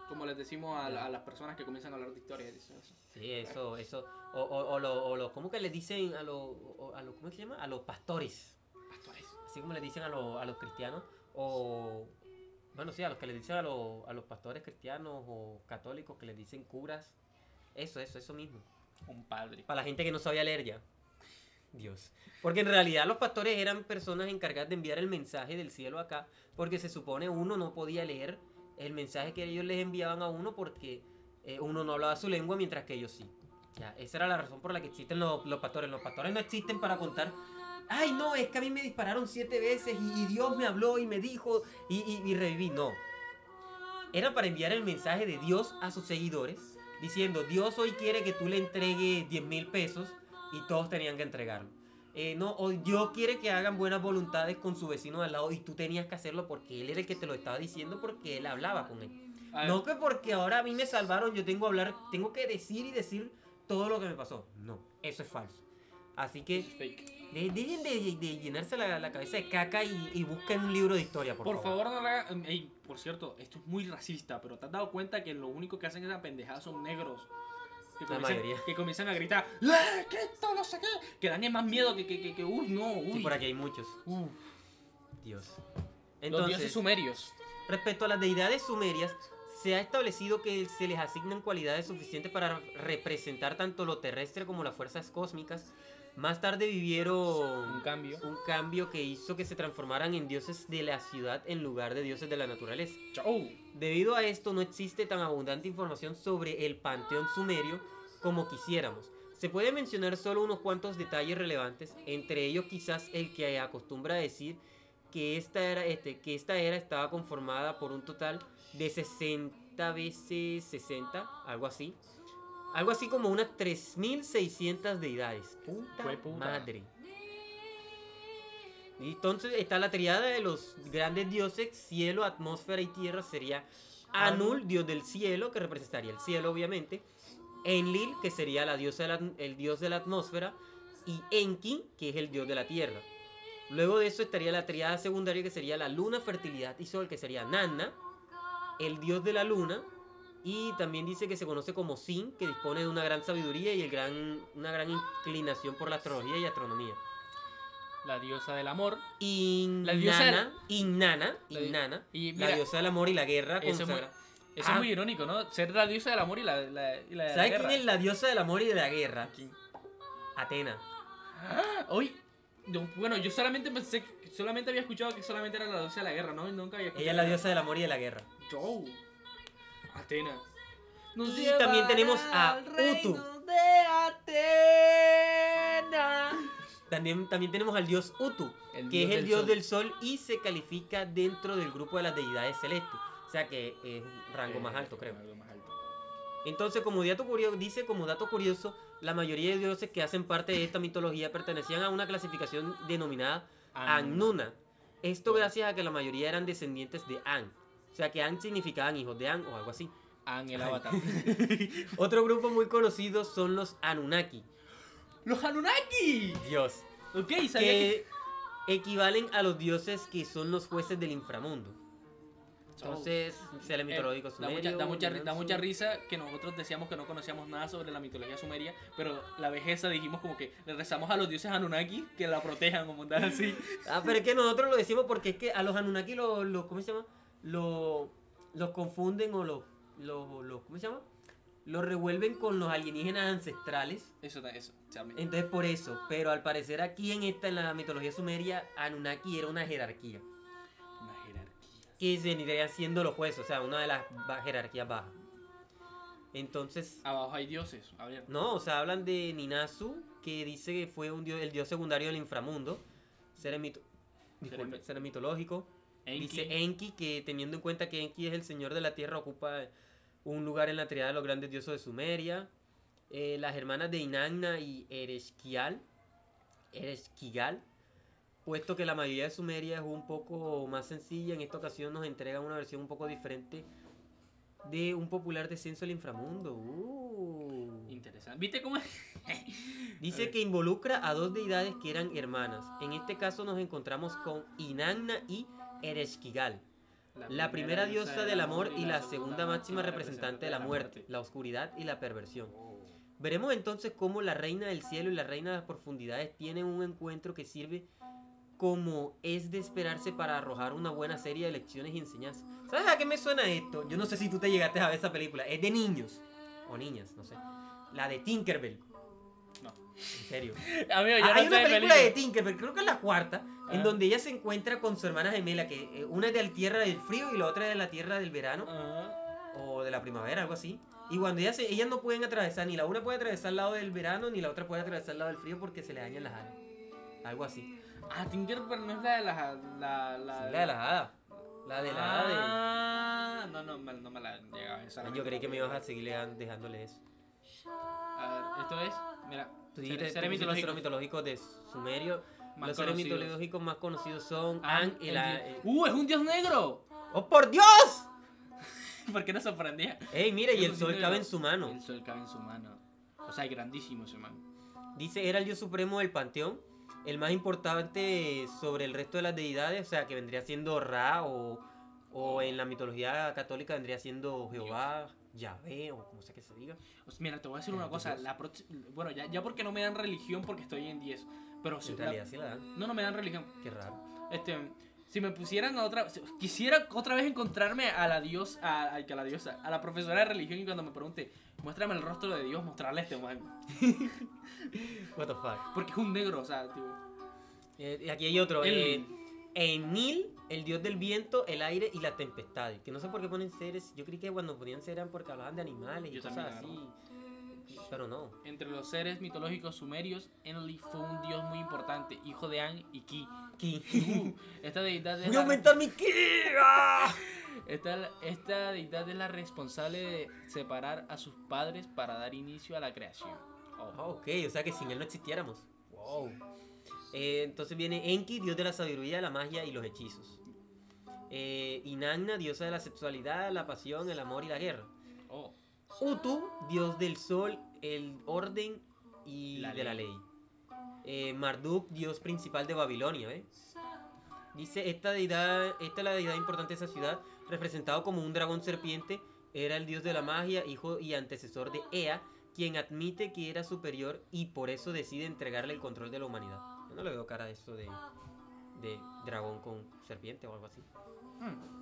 como les decimos a, a las personas que comienzan a hablar de eso. Sí, eso, eso. O, o, o, lo- ¿cómo que les dicen a los, a los, ¿cómo se llama? A los pastores. Pastores. Así como les dicen a, los, a los cristianos. O, bueno, sí, a los que les dicen a los, a los pastores cristianos o católicos que les dicen curas. Eso, eso, eso mismo. Un padre. Para la gente que no sabía leer ya. Dios. Porque en realidad los pastores eran personas encargadas de enviar el mensaje del cielo acá. Porque se supone uno no podía leer el mensaje que ellos les enviaban a uno porque eh, uno no hablaba su lengua mientras que ellos sí. Ya, esa era la razón por la que existen los, los pastores. Los pastores no existen para contar. Ay, no, es que a mí me dispararon siete veces y, y Dios me habló y me dijo y, y- y reviví. No. Era para enviar el mensaje de Dios a sus seguidores diciendo, Dios hoy quiere que tú le entregues 10 mil pesos y todos tenían que entregarlo. Eh, no, o Dios quiere que hagan buenas voluntades con su vecino de al lado y tú tenías que hacerlo porque él era el que te lo estaba diciendo porque él hablaba con él. No que porque ahora a mí me salvaron, yo tengo que hablar, tengo que decir y decir todo lo que me pasó. No, eso es falso. Así que. De- dejen de, de llenarse la, la cabeza de caca y, y busquen un libro de historia, por, Por favor, no le hagan. Ey, por cierto, esto es muy racista, pero ¿te has dado cuenta que lo único que hacen esa pendejada son negros? Que La comienzan, mayoría. que comienzan a gritar, ¡Eh, que esto no sé qué! Que dan más miedo que, que, que, que uy, no, uy. Sí, por aquí hay muchos. Uh, Dios. los dioses Entonces, sumerios. respecto a las deidades sumerias, se ha establecido que se les asignan cualidades suficientes para representar tanto lo terrestre como las fuerzas cósmicas. Más tarde vivieron Un cambio. un cambio que hizo que se transformaran en dioses de la ciudad en lugar de dioses de la naturaleza. Chau. Debido a esto no existe tan abundante información sobre el panteón sumerio como quisiéramos. Se puede mencionar solo unos cuantos detalles relevantes, entre ellos quizás el que acostumbra a decir que esta era, este, que esta era estaba conformada por un total de 60 veces 60, algo así. Algo así como unas 3600 deidades. Puta, madre. Y entonces está la triada de los grandes dioses, cielo, atmósfera y tierra sería Anul, dios del cielo, que representaría el cielo obviamente, Enlil, que sería la diosa de la- el dios de la atmósfera, y Enki, que es el dios de la tierra. Luego de eso estaría la triada secundaria, que sería la luna, fertilidad y sol, que sería Nanna, el dios de la luna, y también dice que se conoce como Sin, que dispone de una gran sabiduría y el gran, una gran inclinación por la astrología y astronomía. La diosa del amor. Innana, La diosa del- Innana, La di- Innana, y la diosa del amor y la guerra eso es muy- Eso Ah. es muy irónico, ¿no? Ser la diosa del amor y la, la, y la ¿Sabes guerra. quién es la diosa del amor y de la guerra? ¿Quién? Atena. Hoy, yo- bueno, yo solamente pensé, solamente había escuchado que solamente era la diosa de la guerra, ¿no? Nunca había escuchado. Ella es la diosa del amor y de la guerra. Joe. Atena. Y también tenemos a Utu. De Atena. También, también tenemos al dios Utu, El que dios es el dios sol. del sol y se califica dentro del grupo de las deidades celestes. O sea que es un rango más Eh, alto, creo. rango más alto. Entonces, como dato curioso, dice como dato curioso, la mayoría de dioses que hacen parte de esta mitología pertenecían a una clasificación denominada Annuna. Esto gracias a que la mayoría eran descendientes de An. O sea que An significaban hijos de An o algo así. An, el avatar. Otro grupo muy conocido son los Anunnaki. ¡Los Anunnaki! Dios. Ok, sabía que... Que equivalen a los dioses que son los jueces del inframundo. Entonces, sea el Eh, mitológico sumerio. mucha, da, mucha, da risa que nosotros decíamos que no conocíamos nada sobre la mitología sumeria, pero la vejeza dijimos como que le rezamos a los dioses Anunnaki que la protejan o mondar así. Ah, pero es que nosotros lo decimos porque es que a los Anunnaki los, los ¿cómo se llama? Lo- los confunden o los, los, los- ¿cómo se llama? Los revuelven con los alienígenas ancestrales. Eso, eso. me- Entonces por eso, pero al parecer aquí en esta, en la mitología sumeria, Anunnaki era una jerarquía. Una jerarquía. Que vendría siendo los jueces, o sea, una de las jerarquías bajas. Entonces, Abajo hay dioses. A ver. no, o sea, hablan de Ninasu, que dice que fue un dios, el dios secundario del inframundo. Ser, mito- disculpe, ser mitológico. Enki. Dice Enki que teniendo en cuenta que Enki es el señor de la tierra, ocupa un lugar en la triada de los grandes dioses de Sumeria. Eh, las hermanas de Inanna y Ereshkigal, Ereshkigal, puesto que la mayoría de Sumeria es un poco más sencilla, en esta ocasión nos entregan una versión un poco diferente de un popular descenso al inframundo. Uh. Interesante. ¿Viste cómo? Dice que involucra a dos deidades que eran hermanas. En este caso nos encontramos con Inanna y Ereshkigal. La primera diosa del amor y la segunda máxima representante de la muerte, la oscuridad y la perversión. Veremos entonces cómo la reina del cielo y la reina de las profundidades tienen un encuentro que sirve como es de esperarse para arrojar una buena serie de lecciones y enseñanzas. ¿Sabes a qué me suena esto? Yo no sé si tú te llegaste a ver esa película. Es de niños. O niñas, no sé. La de Tinkerbell. No. En serio. Amigo, yo Ah, no Hay una película de. Tinkerbell, creo que es la cuarta, en Ah. donde ella se encuentra con su hermana gemela, que eh, una es de la tierra del frío y la otra es de la tierra del verano Ah, o de la primavera, algo así. Y cuando ellas, se- ellas no pueden atravesar, ni la una puede atravesar el lado del verano, ni la otra puede atravesar el lado del frío porque se le dañan las alas. Algo así. Ah, Tinkerbell no es la de la. La, la, Sí, la de las hadas. La de la hada Ah, no, no, no me la llegaba de... Yo creí que me ibas a seguir le- dejándole eso. A ver, esto es. Mira. Tú dijiste, seres mitológicos de Sumerio. Más Los seres conocidos. mitológicos más conocidos son An, An y la... dios- eh, ¡Uh, es un dios negro! ¡Oh, por Dios! ¿Por qué no sorprendía? Ey, mira, y el sol dios cabe en su mano. El sol cabe en su mano. O sea, es grandísimo ese man. Dice, era el dios supremo del panteón, el más importante sobre el resto de las deidades, o sea, que vendría siendo Ra o, o en la mitología católica vendría siendo Jehová, Yahvé o como sea que se diga. Sea, mira, te voy a decir una cosa. Dios. La bueno, ya, ya porque no me dan religión porque estoy en 10. Pero si En la- realidad sí la dan, no, no me dan religión. qué raro. Este, si me pusieran a otra, si- quisiera otra vez encontrarme a la dios, a, a- la diosa, a la profesora de religión y cuando me pregunte, muéstrame el rostro de Dios, mostrarle a este man, What the fuck. porque es un negro, o sea, tipo, Eh, y aquí hay otro, El- eh, Enil, el dios del viento, el aire y la tempestad, que no sé por qué ponen seres, yo creí que cuando ponían seres eran porque hablaban de animales y Yo cosas así, pero no. entre los seres mitológicos sumerios, Enlil fue un dios muy importante, hijo de An y Ki. Ki. Uh, esta deidad es Voy a la- aumentar mi ki. ¡Ah! Esta, esta deidad es la responsable de separar a sus padres para dar inicio a la creación. Oh. Ok, o sea que sin él no existiéramos. Wow. Eh, entonces viene Enki, dios de la sabiduría, la magia y los hechizos. Eh, Inanna, diosa de la sexualidad, la pasión, el amor y la guerra. Oh. Utu, dios del sol, el orden y La de la ley. Eh, Marduk, dios principal de Babilonia, ¿ves? Dice, esta deidad, esta es la deidad importante de esa ciudad, representado como un dragón serpiente, era el dios de la magia, hijo y antecesor de Ea, quien admite que era superior y por eso decide entregarle el control de la humanidad. Yo no le veo cara a eso de, de dragón con serpiente o algo así. Hmm.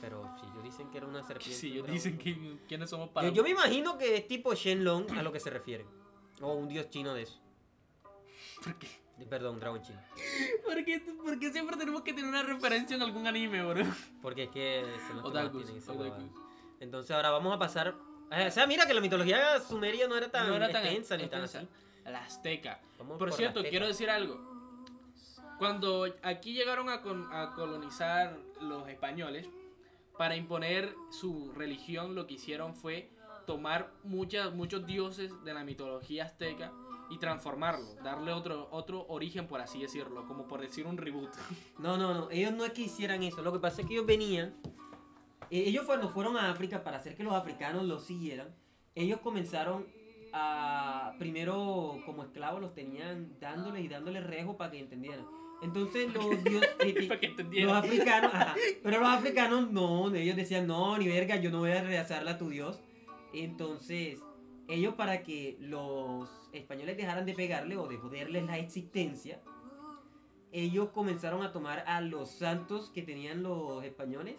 Pero si ellos dicen que era una serpiente. Si ellos dicen que quiénes somos para. Yo, yo me imagino que es tipo Shenlong a lo que se refiere. O un dios chino de eso. ¿Por qué? De- Perdón, un dragón chino. ¿Por qué, por qué siempre tenemos que tener una referencia en algún anime, bro? Porque es que se nos Otakus, otakus. Entonces ahora vamos a pasar. eh, o sea, mira que la mitología sumeria no era tan, No era tan extensa ni tan así. La azteca. Vamos Por por cierto, quiero decir algo. Cuando aquí llegaron a, con- a colonizar los españoles, para imponer su religión, lo que hicieron fue tomar muchas, muchos dioses de la mitología azteca y transformarlo, darle otro, otro origen, por así decirlo, como por decir un reboot. No, no, no. Ellos no es que hicieran eso. Lo que pasa es que ellos venían. eh, ellos cuando fueron a África para hacer que los africanos los siguieran, ellos comenzaron a. Primero, como esclavos, los tenían dándoles y dándoles rejo para que entendieran. Entonces los dioses. para que Los africanos, ajá. Pero los africanos no, ellos decían, no, ni verga, yo no voy a rezarle a tu Dios. Entonces, ellos para que los españoles dejaran de pegarle o de joderles la existencia, ellos comenzaron a tomar a los santos que tenían los españoles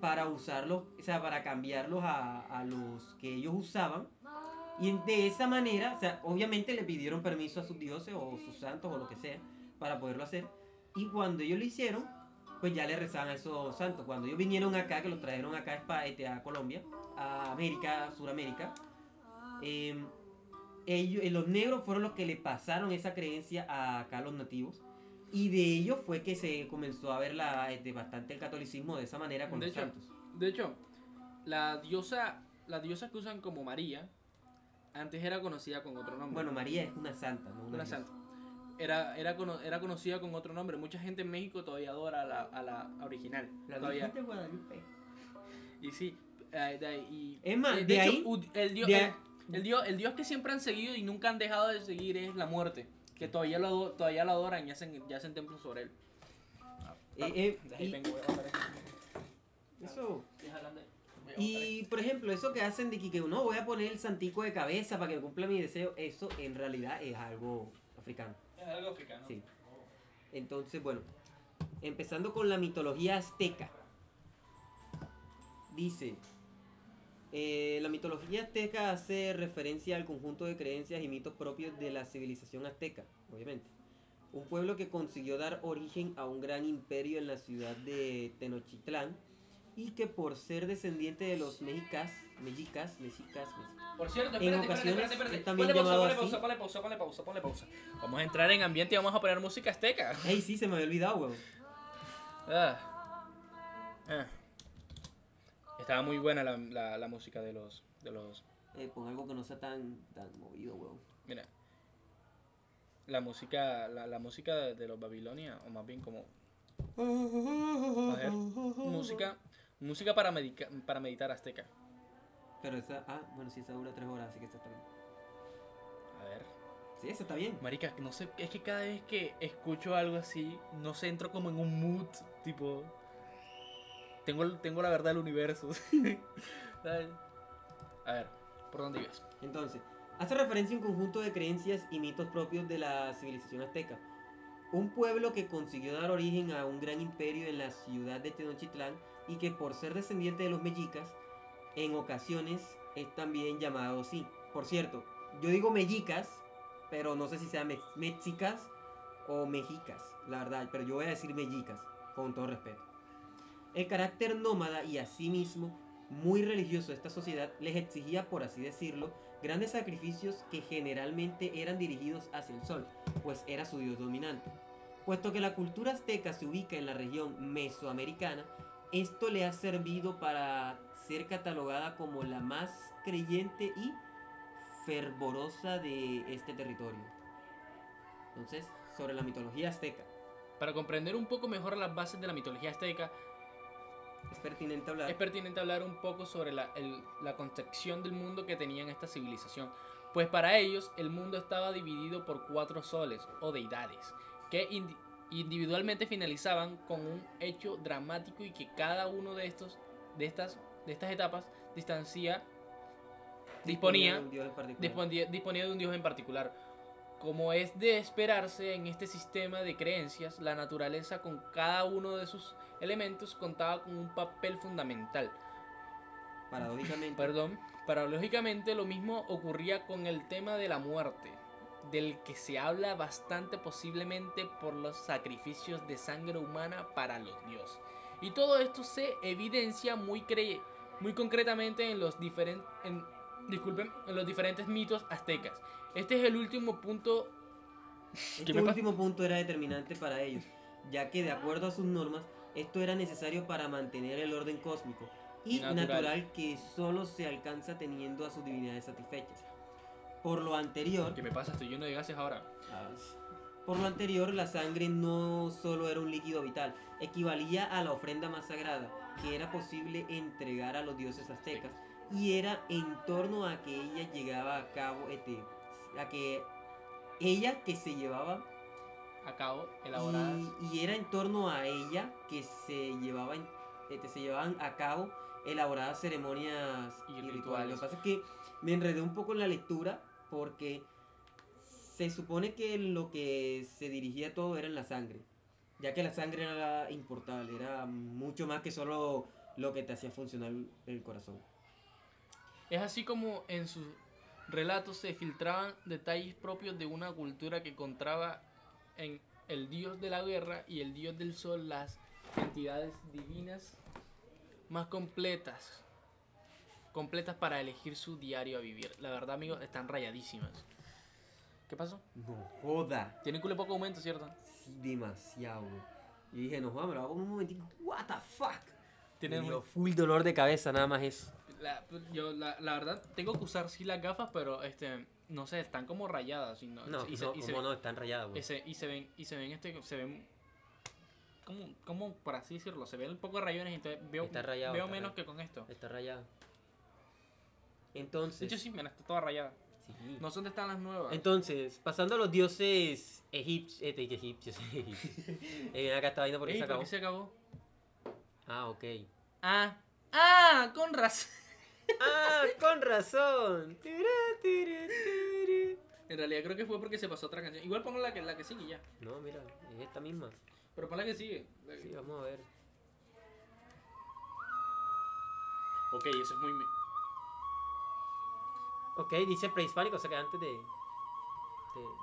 para usarlos, o sea, para cambiarlos a, a los que ellos usaban. Y de esa manera, o sea, obviamente le pidieron permiso a sus dioses o sus santos o lo que sea para poderlo hacer. Y cuando ellos lo hicieron, pues ya le rezaban a esos santos. Cuando ellos vinieron acá, que los trajeron acá a, Espa- este, a Colombia, a América, a Sudamérica, eh, ellos, eh, los negros fueron los que le pasaron esa creencia a acá a los nativos. Y de ellos fue que se comenzó a ver la, este, bastante el catolicismo de esa manera con De los hecho, santos. De hecho, la diosa, la diosa que usan como María, antes era conocida con otro nombre. Bueno, María es una santa, ¿no? una santa. Era, era, cono- era conocida con otro nombre. Mucha gente en México todavía adora a la, a la original. La todavía. Virgen de Guadalupe. Y sí. eh, de ahí- y- Es más, eh, de ahí- el, dios, de el, dios, el dios que siempre han seguido y nunca han dejado de seguir es la muerte. Que todavía lo, todavía lo adoran y hacen, y hacen templos sobre él. Eh, eh, De ahí y- vengo, voy a bajar esto. eso. Estoy jalando. Voy a bajar Y por ejemplo, eso que hacen de que, que no voy a poner el santico de cabeza para que cumpla mi deseo, eso en realidad es algo africano. Algo africano. Sí. Entonces, bueno, empezando con la mitología azteca. Dice, eh, la mitología azteca hace referencia al conjunto de creencias y mitos propios de la civilización azteca, obviamente. Un pueblo que consiguió dar origen a un gran imperio en la ciudad de Tenochtitlán y que por ser descendiente de los mexicas, mexicas, mexicas, mexicas, Por cierto, En espérate, espérate, ocasiones espérate, espérate. es también Ponle pausa, ponle pausa, ponle pausa, ponle pausa, ponle pausa. Vamos a entrar en ambiente y vamos a poner música azteca. ¡Ey, sí, se me había olvidado, weón! Ah. Ah. Estaba muy buena la, la, la música de los, de los... Eh, pon algo que no sea tan, tan movido, weón. Mira. La música, la, la música de, de los Babilonia, o más bien como A ver, música, música para, medica- para meditar azteca. Pero esa, ah, bueno, sí, esa dura tres horas, así que esta está bien. A ver. Sí, esa está bien. Marica, no sé, es que cada vez que escucho algo así, no sé, entro como en un mood, tipo... Tengo, tengo la verdad del universo. A ver, ¿por dónde ibas? Entonces, hace referencia a un conjunto de creencias y mitos propios de la civilización azteca. Un pueblo que consiguió dar origen a un gran imperio en la ciudad de Tenochtitlán y que por ser descendiente de los mexicas, en ocasiones es también llamado así. Por cierto, yo digo mexicas, pero no sé si sea me- mexicas o mexicas, la verdad, pero yo voy a decir mexicas, con todo respeto. El carácter nómada y asimismo muy religioso de esta sociedad les exigía, por así decirlo, grandes sacrificios que generalmente eran dirigidos hacia el sol, pues era su dios dominante. Puesto que la cultura azteca se ubica en la región mesoamericana, esto le ha servido para ser catalogada como la más creyente y fervorosa de este territorio. Entonces, sobre la mitología azteca, Para comprender un poco mejor las bases de la mitología azteca, es pertinente hablar. es pertinente hablar un poco sobre la, el- la concepción del mundo que tenían esta civilización. Pues para ellos el mundo estaba dividido por cuatro soles o deidades, que individualmente finalizaban con un hecho dramático y que cada uno de estos de estas de estas etapas distancia disponía de un dios en particular. disponía, disponía de un dios en particular. Como es de esperarse en este sistema de creencias, la naturaleza con cada uno de sus elementos contaba con un papel fundamental. Paradójicamente, Perdón, paradójicamente lo mismo ocurría con el tema de la muerte, del que se habla bastante posiblemente por los sacrificios de sangre humana para los dioses. Y todo esto se evidencia muy, cre- muy concretamente en los, diferen- en, disculpen, en los diferentes mitos aztecas. Este es el último punto Este último punto era determinante para ellos, ya que de acuerdo a sus normas, esto era necesario para mantener el orden cósmico y Natural. natural, que solo se alcanza teniendo a sus divinidades satisfechas. Por lo anterior, ¿Qué me pasa? Estoy lleno de gases ahora. ah, por lo anterior, la sangre no solo era un líquido vital, equivalía a la ofrenda más sagrada que era posible entregar a los dioses aztecas y era en torno a que ella llegaba a cabo, este, a que ella que se llevaba A cabo, elaboradas. y, y era en torno a ella que se llevaban, este, se llevaban a cabo elaboradas ceremonias Y y, rituales. rituales. Lo que pasa es que me enredé un poco en la lectura porque se supone que lo que se dirigía todo era en la sangre, ya que la sangre era importable, era mucho más que solo lo que te hacía funcionar el corazón. Es así como en sus relatos se filtraban detalles propios de una cultura que encontraba en el dios de la guerra y el dios del sol las entidades divinas más completas. Completas para elegir su diario a vivir. La verdad, amigos, están rayadísimas. ¿Qué pasó? No joda. Tienen culo poco aumento, ¿cierto? Sí, demasiado. Y dije, no joda, me lo hago un momentico. What the fuck. Dio un- full dolor de cabeza, nada más eso. La, yo, la, la verdad, tengo que usar sí las gafas, pero este, no sé, están como rayadas. Y, no, No, y se- no, y se ¿cómo ven- no? Están rayadas, güey. y se- y se ven, y se ven este, se ven como, como por así decirlo, se ven un poco rayones, entonces veo, rayado, veo menos rayado. que con esto. Está rayada. Entonces. De hecho sí, mira, está toda rayada. sí. No sé dónde están las nuevas. Entonces, pasando a los dioses egipcios. Este, egipcios. eh, acá está vaina porque Ey, se ¿por acabó. qué se acabó? Ah, ok. Ah, ah, con razón. ah, con razón. En realidad creo que fue porque se pasó otra canción. Igual pongo la que, la que sigue ya. No, mira, es esta misma. Pero pon la que sigue. Sí, vamos a ver. Ok, eso es muy... Ok, dice prehispánico, o sea que antes de, de,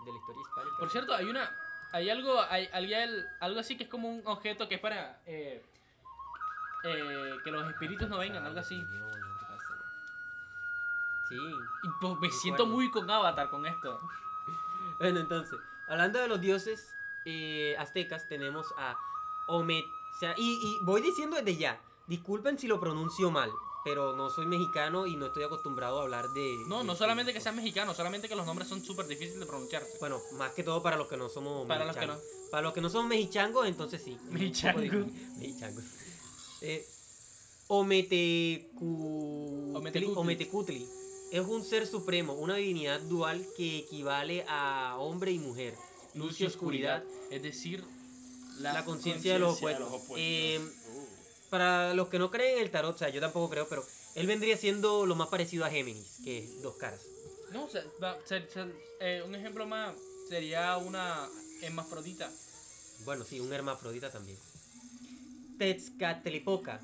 de la historia hispánica. Por cierto, hay una. Hay algo, hay, hay al- algo así que es como un objeto que es para. eh, eh, que los espíritus no vengan, algo así. Sí. Y pues me siento muy con Avatar con esto. Bueno, entonces, hablando de los dioses eh, aztecas, tenemos a Omet. O sea, y, y voy diciendo desde ya, disculpen si lo pronuncio mal, pero no soy mexicano y no estoy acostumbrado a hablar de. No, de no solamente que sean mexicanos, solamente que los nombres son súper difíciles de pronunciarse. Bueno, más que todo para los que no somos Para los que mexichangos. Para los que no somos mexichangos, entonces sí. Mexichangos. Mexichangos. Eh, Ometecutli. Ometecutli. Ometecutli. Es un ser supremo, una divinidad dual que equivale a hombre y mujer. Luz y oscuridad, es decir, La conciencia de los opuestos. Eh, para los que no creen en el tarot, o sea, yo tampoco creo, pero él vendría siendo lo más parecido a Géminis, que es dos caras. No, o sea, va- ser- ser- eh, un ejemplo más sería una hermafrodita. Bueno, sí, un hermafrodita también. Tezcatlipoca.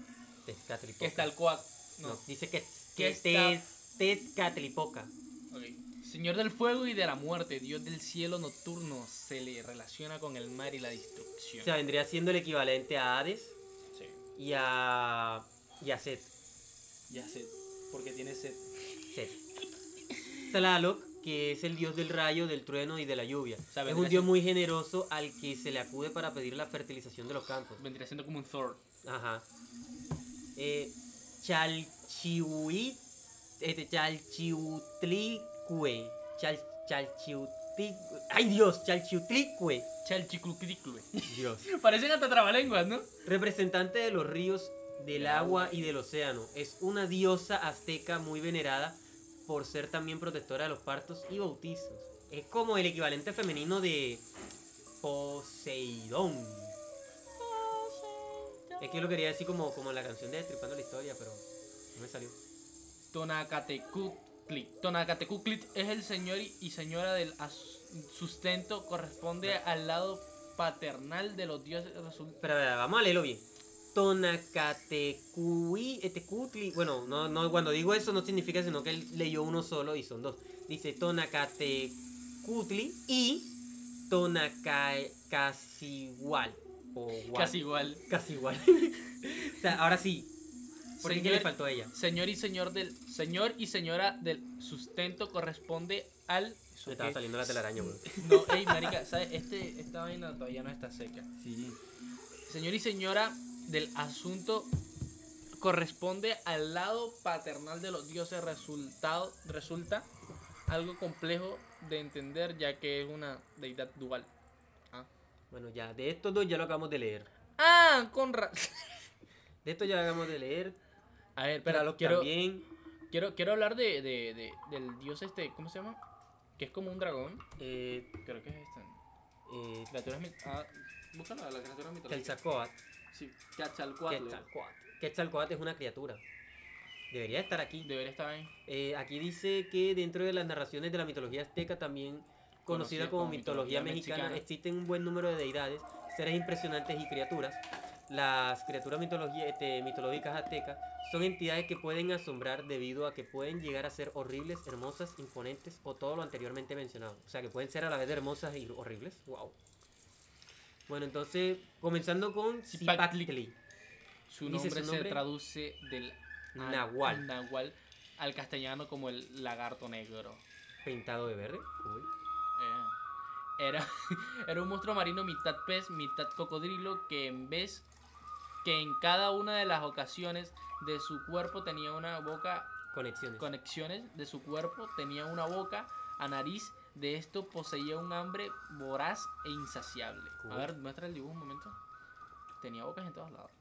Tezcatlipoca. Que está el coac. No, No. dice que, Que Tez- Tezcatlipoca. ok. Señor del fuego y de la muerte, Dios del cielo nocturno, se le relaciona con el mar y la destrucción. O sea, vendría siendo el equivalente a Hades y a, y a Set. ya sé, porque tiene sed. Set. Tlaloc, que es el dios del rayo, del trueno y de la lluvia. sea, es un dios muy generoso al que se le acude para pedir la fertilización de los campos. Vendría siendo como un Thor. Ajá. Eh, Chalchihui. Este, Chalchiutlicue. Chal, Ay Dios, Chalchiutlicue. Chalchiclucricle. Dios. Parecen hasta trabalenguas, ¿no? Representante de los ríos, del agua y del océano. Es una diosa azteca muy venerada por ser también protectora de los partos y bautizos. Es como el equivalente femenino de Poseidón. Es que yo lo quería decir como, como la canción de Destripando la Historia, pero no me salió. Tonacatecutli. Tonacatecutli es el señor y señora del sustento, corresponde al lado paternal de los dioses. resul- Pero vamos a leerlo bien. Tonacatecui, etecutli. Bueno, no, no, cuando digo eso no significa sino que él leyó uno solo y son dos. Dice Tonacatecutli y Tonacasigual. Casi igual. Casi igual. o sea, ahora sí. ¿Por qué Señor- le faltó a ella? Señor y señor del señor y señora del sustento corresponde al. Me estaba saliendo la telaraña, güey. No, ey, marica, ¿sabes? Este, esta vaina todavía no está seca. Sí. Señor y señora del asunto corresponde al lado paternal de los dioses. Resultado, resulta algo complejo de entender ya que es una deidad dual. Ah, Bueno, ya, de estos dos ya lo acabamos de leer. ah con ra- De estos ya lo acabamos de leer. A ver, Pero quiero, también. quiero, quiero hablar de, de- de- del dios este, ¿cómo se llama? Que es como un dragón. Eh, Creo que es este. eh, Criaturas ah, búscalo, la criatura mitológica. Quetzalcóatl. Sí, Quetzalcóatl. Quetzalcóatl. Quetzalcóatl es una criatura. Debería estar aquí. Debería estar ahí. Eh, aquí dice que dentro de las narraciones de la mitología azteca, también conocida Conocida como, como mitología, mitología mexicana, mexicana. existen un buen número de deidades, seres impresionantes y criaturas. Las criaturas este, mitológicas aztecas son entidades que pueden asombrar debido a que pueden llegar a ser horribles, hermosas, imponentes o todo lo anteriormente mencionado. O sea, que pueden ser a la vez hermosas y horribles. Wow. Bueno, entonces, comenzando con. Zipactli. Su nombre, su se nombre. traduce del Nahual. nahual al castellano como el lagarto negro. Pintado de verde. Cool. Eh, era, era un monstruo marino mitad pez, mitad cocodrilo que en vez que en cada una de las ocasiones de su cuerpo tenía una boca, Conexiones. conexiones de su cuerpo tenía una boca a nariz. De esto poseía un hambre voraz e insaciable. Cool. A ver, muestra el dibujo un momento. Tenía bocas en todos lados.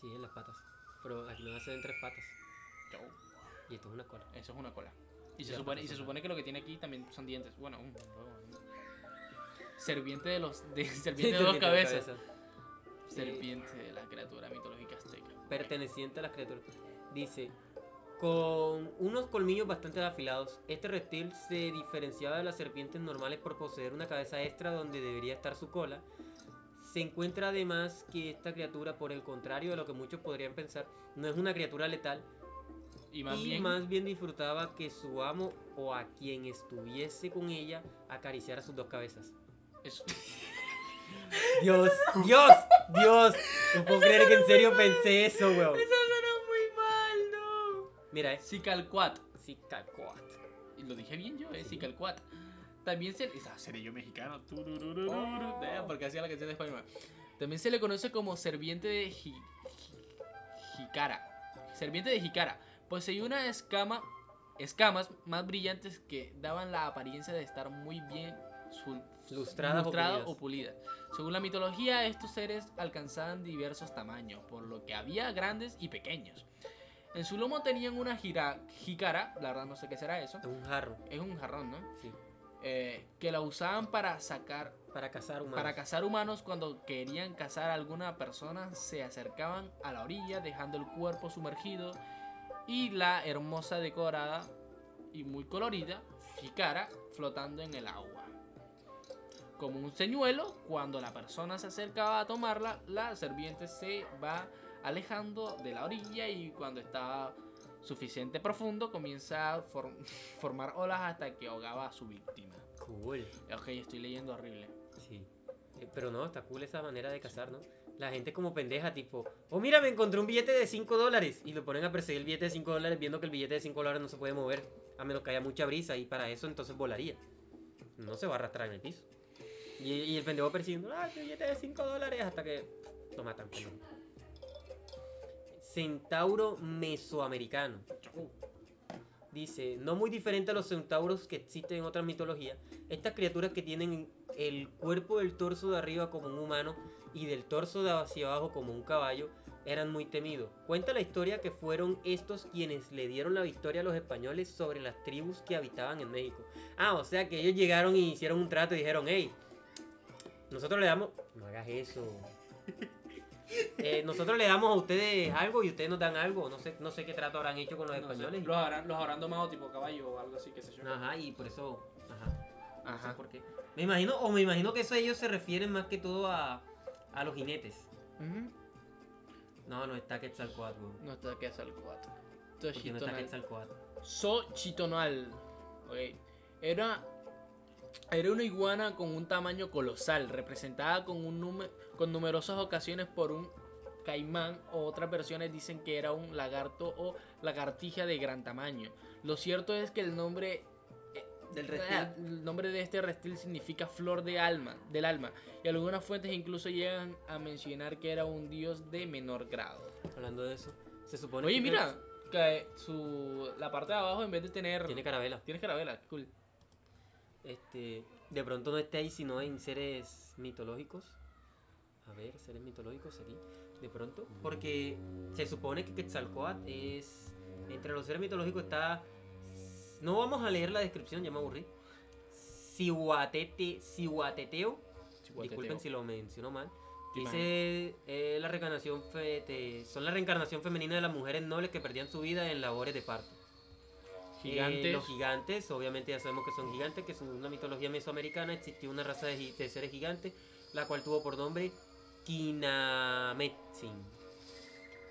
Sí, en las patas. Pero aquí a ser en tres patas. Chau. Y esto es una cola. Eso es una cola. Y se, supone, y se supone que lo que tiene aquí también son dientes. Bueno, un Serviente de los. De, serviente de dos cabezas. Serpiente de la criatura mitológica azteca. Perteneciente a las criaturas. Dice, con unos colmillos bastante afilados, este reptil se diferenciaba de las serpientes normales por poseer una cabeza extra donde debería estar su cola. Se encuentra además que esta criatura, por el contrario de lo que muchos podrían pensar, no es una criatura letal Y más y bien. más bien disfrutaba que su amo o a quien estuviese con ella acariciara sus dos cabezas. Eso. Dios, Dios, Dios. No puedo creer que en serio pensé eso, weón. Eso suena muy mal, no. Mira, eh. Cicalcuat. Sí, calcuat. Y lo dije bien yo, eh. Cicalcuat. También se... Seré yo mexicano. Oh. Porque hacía la canción de. También se le conoce como serviente de ji- ji- jicara. Serviente de jicara. Poseía una escama, escamas más brillantes que daban la apariencia de estar muy bien sul- Lustradas o pulidas. o pulidas. Según la mitología, estos seres alcanzaban diversos tamaños, por lo que había grandes y pequeños. En su lomo tenían una gira, jícara, la verdad no sé qué será eso. Es un jarro. Es un jarrón, ¿no? Sí. Eh, que la usaban para sacar, Para cazar humanos. para cazar humanos cuando querían cazar a alguna persona, se acercaban a la orilla dejando el cuerpo sumergido y la hermosa decorada y muy colorida jícara flotando en el agua. Como un señuelo, cuando la persona se acercaba a tomarla, la serviente se va alejando de la orilla y cuando está suficiente profundo comienza a for- formar olas hasta que ahogaba a su víctima. Cool. Ok, estoy leyendo horrible. Sí. Eh, Pero no, está cool esa manera de cazar, ¿no? La gente como pendeja, tipo, oh mira, me encontré un billete de 5 dólares. Y lo ponen a perseguir el billete de 5 dólares viendo que el billete de 5 dólares no se puede mover. A menos que haya mucha brisa y para eso entonces volaría. No se va a arrastrar en el piso. Y, y el pendejo persiguiendo, ah, que billete de 5 dólares hasta que lo matan. pendejo. Centauro mesoamericano. Dice, no muy diferente a los centauros que existen en otras mitologías, estas criaturas que tienen el cuerpo del torso de arriba como un humano y del torso de hacia abajo como un caballo, eran muy temidos. Cuenta la historia que fueron estos quienes le dieron la victoria a los españoles sobre las tribus que habitaban en México. Ah, o sea que ellos llegaron y hicieron un trato y dijeron, hey, nosotros le damos... No hagas eso. Eh, nosotros le damos a ustedes algo y ustedes nos dan algo. No sé, no sé qué trato habrán hecho con los No sé, españoles. los, habrán, los habrán domado tipo caballo o algo así, qué sé yo. Ajá, y por eso... Ajá. No sé Ajá. por qué. Me imagino, o me imagino que eso ellos se refieren más que todo a, a los jinetes. No, no está Quetzalcoatl. No está que es el 4. Porque no está Quetzalcoatl. Xochitonal. Ok. Era, era una iguana con un tamaño colosal, representada con, un con numerosas ocasiones por un caimán o otras versiones dicen que era un lagarto o lagartija de gran tamaño. Lo cierto es que el nombre eh, Del ah, el nombre de este reptil significa flor de alma, del alma, y algunas fuentes incluso llegan a mencionar que era un dios de menor grado. Hablando de eso, se supone Oye, que mira, que su, la parte de abajo en vez de tener... Tiene carabela. Tienes carabela, cool. Este, de pronto no está ahí, sino en seres mitológicos. A ver, seres mitológicos aquí. De pronto, porque se supone que Quetzalcoatl es. Entre los seres mitológicos está. No vamos a leer la descripción, ya me aburrí. Cihuatete, Cihuateteo. Disculpen si lo menciono mal. Dice eh, la reencarnación fe- te- son la reencarnación femenina de las mujeres nobles que perdían su vida en labores de parto. Eh, Gigantes. los gigantes, obviamente ya sabemos que son gigantes, que según la mitología mesoamericana existió una raza de, seres gigantes, la cual tuvo por nombre Kinametzin.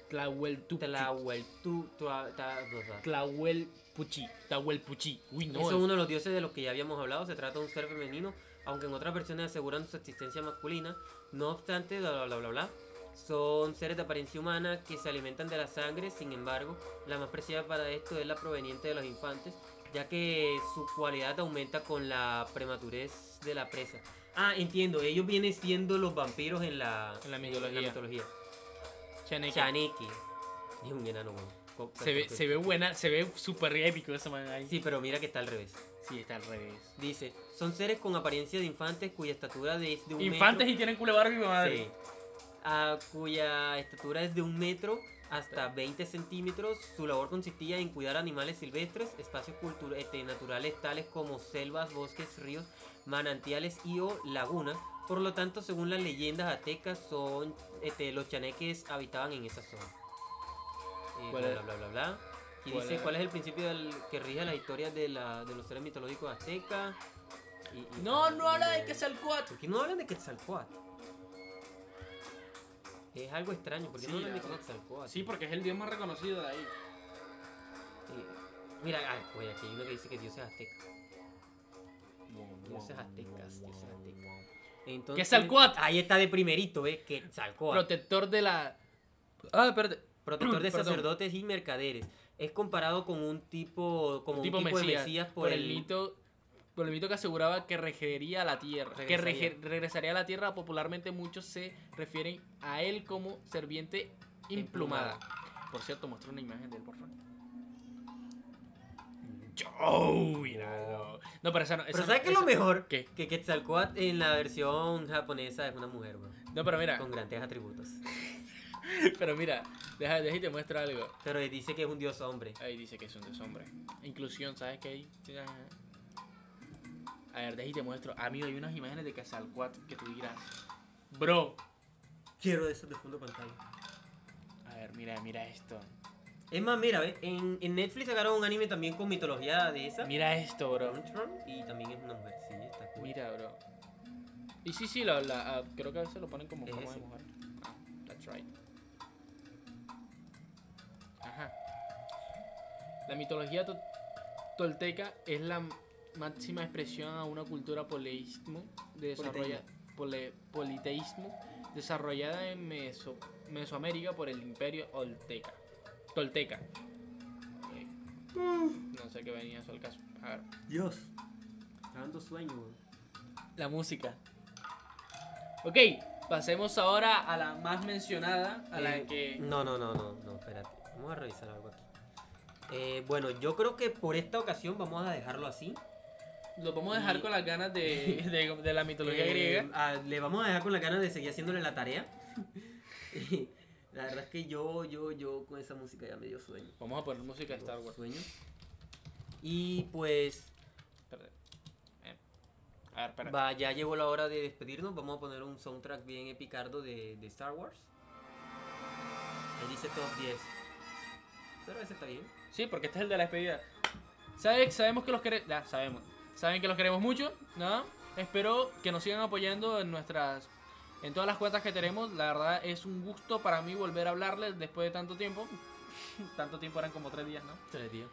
Tlahueltuchi. Tlahueltu- tua- ta- bla, bla. Tlahuelpuchi. Tlahuelpuchi. Uy, no. Eso es uno de los dioses de los que ya habíamos hablado. Se trata de un ser femenino, aunque en otras versiones aseguran su existencia masculina. No obstante, bla bla bla bla bla. Son seres de apariencia humana que se alimentan de la sangre. Sin embargo, la más preciada para esto es la proveniente de los infantes, ya que su cualidad aumenta con la prematurez de la presa. Ah, entiendo. Ellos vienen siendo los vampiros en la, En la mitología. mitología. Chaneque. Chaneki. Es un enano. Co- Se ve, se ve buena, se ve súper épico ese man ahí. Sí, pero mira que está al revés. Sí, está al revés. Dice, son seres con apariencia de infantes cuya estatura de- es de un Infantes metro. y tienen culo Barbie, madre. Sí. Ah, cuya estatura es de un metro hasta 20 centímetros. Su labor consistía en cuidar animales silvestres, espacios este, naturales tales como selvas, bosques, ríos, manantiales y o lagunas. Por lo tanto, según las leyendas aztecas, son este, los chaneques habitaban en esa zona. Eh, ¿Cuál bla, es? bla, bla, bla, bla. Y ¿Cuál dice es? cuál es el principio del- que rige las historias de, la, de los seres mitológicos aztecas. Y- y- No, no habla de que sea el 4. ¿Por qué no hablan de Quetzalcoatl? Es algo extraño, ¿por qué no Sí, la verdad. Quetzalcoatl? Sí, porque es el dios más reconocido de ahí. Mira, ay, pues aquí hay uno que dice que dioses aztecas. Dioses aztecas, dioses aztecas. Entonces, Quetzalcóatl. Ahí está de primerito, ¿eh? Quetzalcóatl. Protector de la. Ah, espérate. Protector de sacerdotes y mercaderes. Es comparado con un tipo, como un tipo, de mesías por, el mito. Por el mito que aseguraba que regería a la tierra. Que Regresaría. rege- regresaría a la tierra. Popularmente muchos se refieren a él como serviente implumada. Por cierto, muestra una imagen de él, por favor. Oh, míralo. No, pero esa no. Pero esa- ¿sabes qué es lo mejor? ¿Qué? Que Quetzalcóatl en la versión japonesa es una mujer, bro, No, pero mira. con grandes atributos. Pero mira. Deja, deja y te muestro algo. Pero dice que es un dios hombre. Ahí dice que es un deshombre. Inclusión, ¿sabes qué hay? A ver, deja y te muestro. Amigo, hay unas imágenes de Quetzalcóatl que tú dirás. Bro. Quiero eso de fondo pantalla. A ver, mira, mira esto. Es más, mira, ¿ves? En, en Netflix sacaron un anime también con mitología de esa. Mira esto, bro. Y también es una mujer. Sí, está cool. Mira, bro. Y sí, sí, la, la- ah, creo que a veces lo ponen como Es de mujer. Ah, that's right. Ajá. La mitología to- tolteca es la máxima expresión a una cultura poleísmo de desarrolla, pole- politeísmo desarrollada en Meso- Mesoamérica por el imperio Olteca. Tolteca. Ok. No sé qué venía eso al caso. A ver. Dios. Dando sueño, bro. La música. Ok, pasemos ahora a la más mencionada, a la Eh, que... No, no, no, no, no, espérate. Vamos a revisar algo aquí. Eh, bueno, yo creo que por esta ocasión vamos a dejarlo así. Lo vamos a dejar y- con las ganas de, de, de la mitología Eh, griega. ah, le vamos a dejar con la ganas de seguir haciéndole la tarea. la verdad es que yo, yo, yo con esa música ya me dio sueño. Vamos a poner música de Star Wars. Sueño. Y pues. Eh, A ver, espera. va, ya llegó la hora de despedirnos. Vamos a poner un soundtrack bien epicardo de, de Star Wars. Ahí dice top 10. Pero ese está bien. Sí, porque este es el de la despedida. ¿Sabe- sabemos que los queremos... Ya, sabemos. Saben que los queremos mucho, ¿no? Espero que nos sigan apoyando en nuestras... En todas las cuentas que tenemos. La verdad es un gusto para mí volver a hablarles después de tanto tiempo. tanto tiempo eran como tres días, ¿no? Tres días.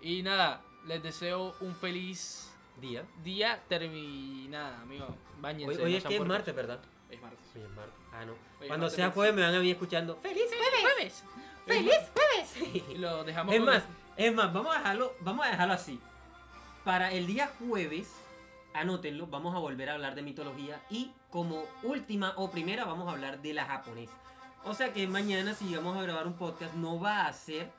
Y nada, les deseo un feliz Día. día terminada, amigo. Bañense. Hoy, no hoy es que es martes, ¿verdad? Es martes. Hoy es martes. Ah, no. Hoy Cuando sea jueves me van a mí escuchando. ¡Feliz ¡Feliz jueves! jueves! Y lo dejamos es con- más, es más, vamos a dejarlo, vamos a dejarlo así. Para el día jueves, anótenlo, vamos a volver a hablar de mitología y como última o primera vamos a hablar de la japonesa. O sea que mañana si vamos a grabar un podcast no va a ser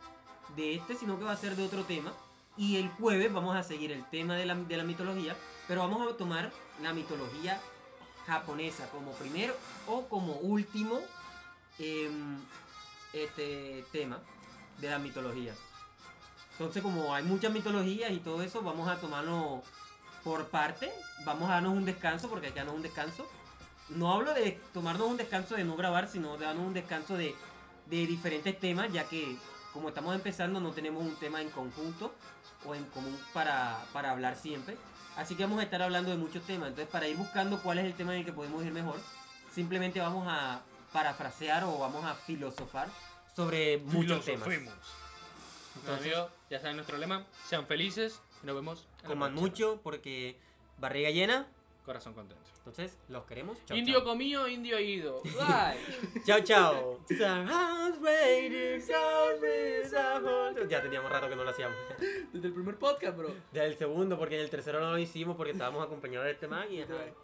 de este, sino que va a ser de otro tema. Y el jueves vamos a seguir el tema de la, de la mitología, pero vamos a tomar la mitología japonesa como primero o como último em, este tema de la mitología. Entonces, como hay muchas mitologías y todo eso, vamos a tomarlo por parte. Vamos a darnos un descanso, porque hay que darnos un descanso. No hablo de tomarnos un descanso de no grabar, sino de darnos un descanso de, de diferentes temas, ya que como estamos empezando no tenemos un tema en conjunto o en común para, para hablar siempre. Así que vamos a estar hablando de muchos temas. Entonces, para ir buscando cuál es el tema en el que podemos ir mejor, simplemente vamos a parafrasear o vamos a filosofar sobre muchos temas. Entonces, ya saben nuestro lema. Sean felices y nos vemos en coman mucho porque barriga llena. Corazón contento. Entonces, los queremos. Indio comido, indio ido. Bye. Chao, chao. ya teníamos rato que no lo hacíamos. Desde el primer podcast, bro. Ya el segundo, porque en el tercero no lo hicimos porque estábamos acompañados de este man y ajá.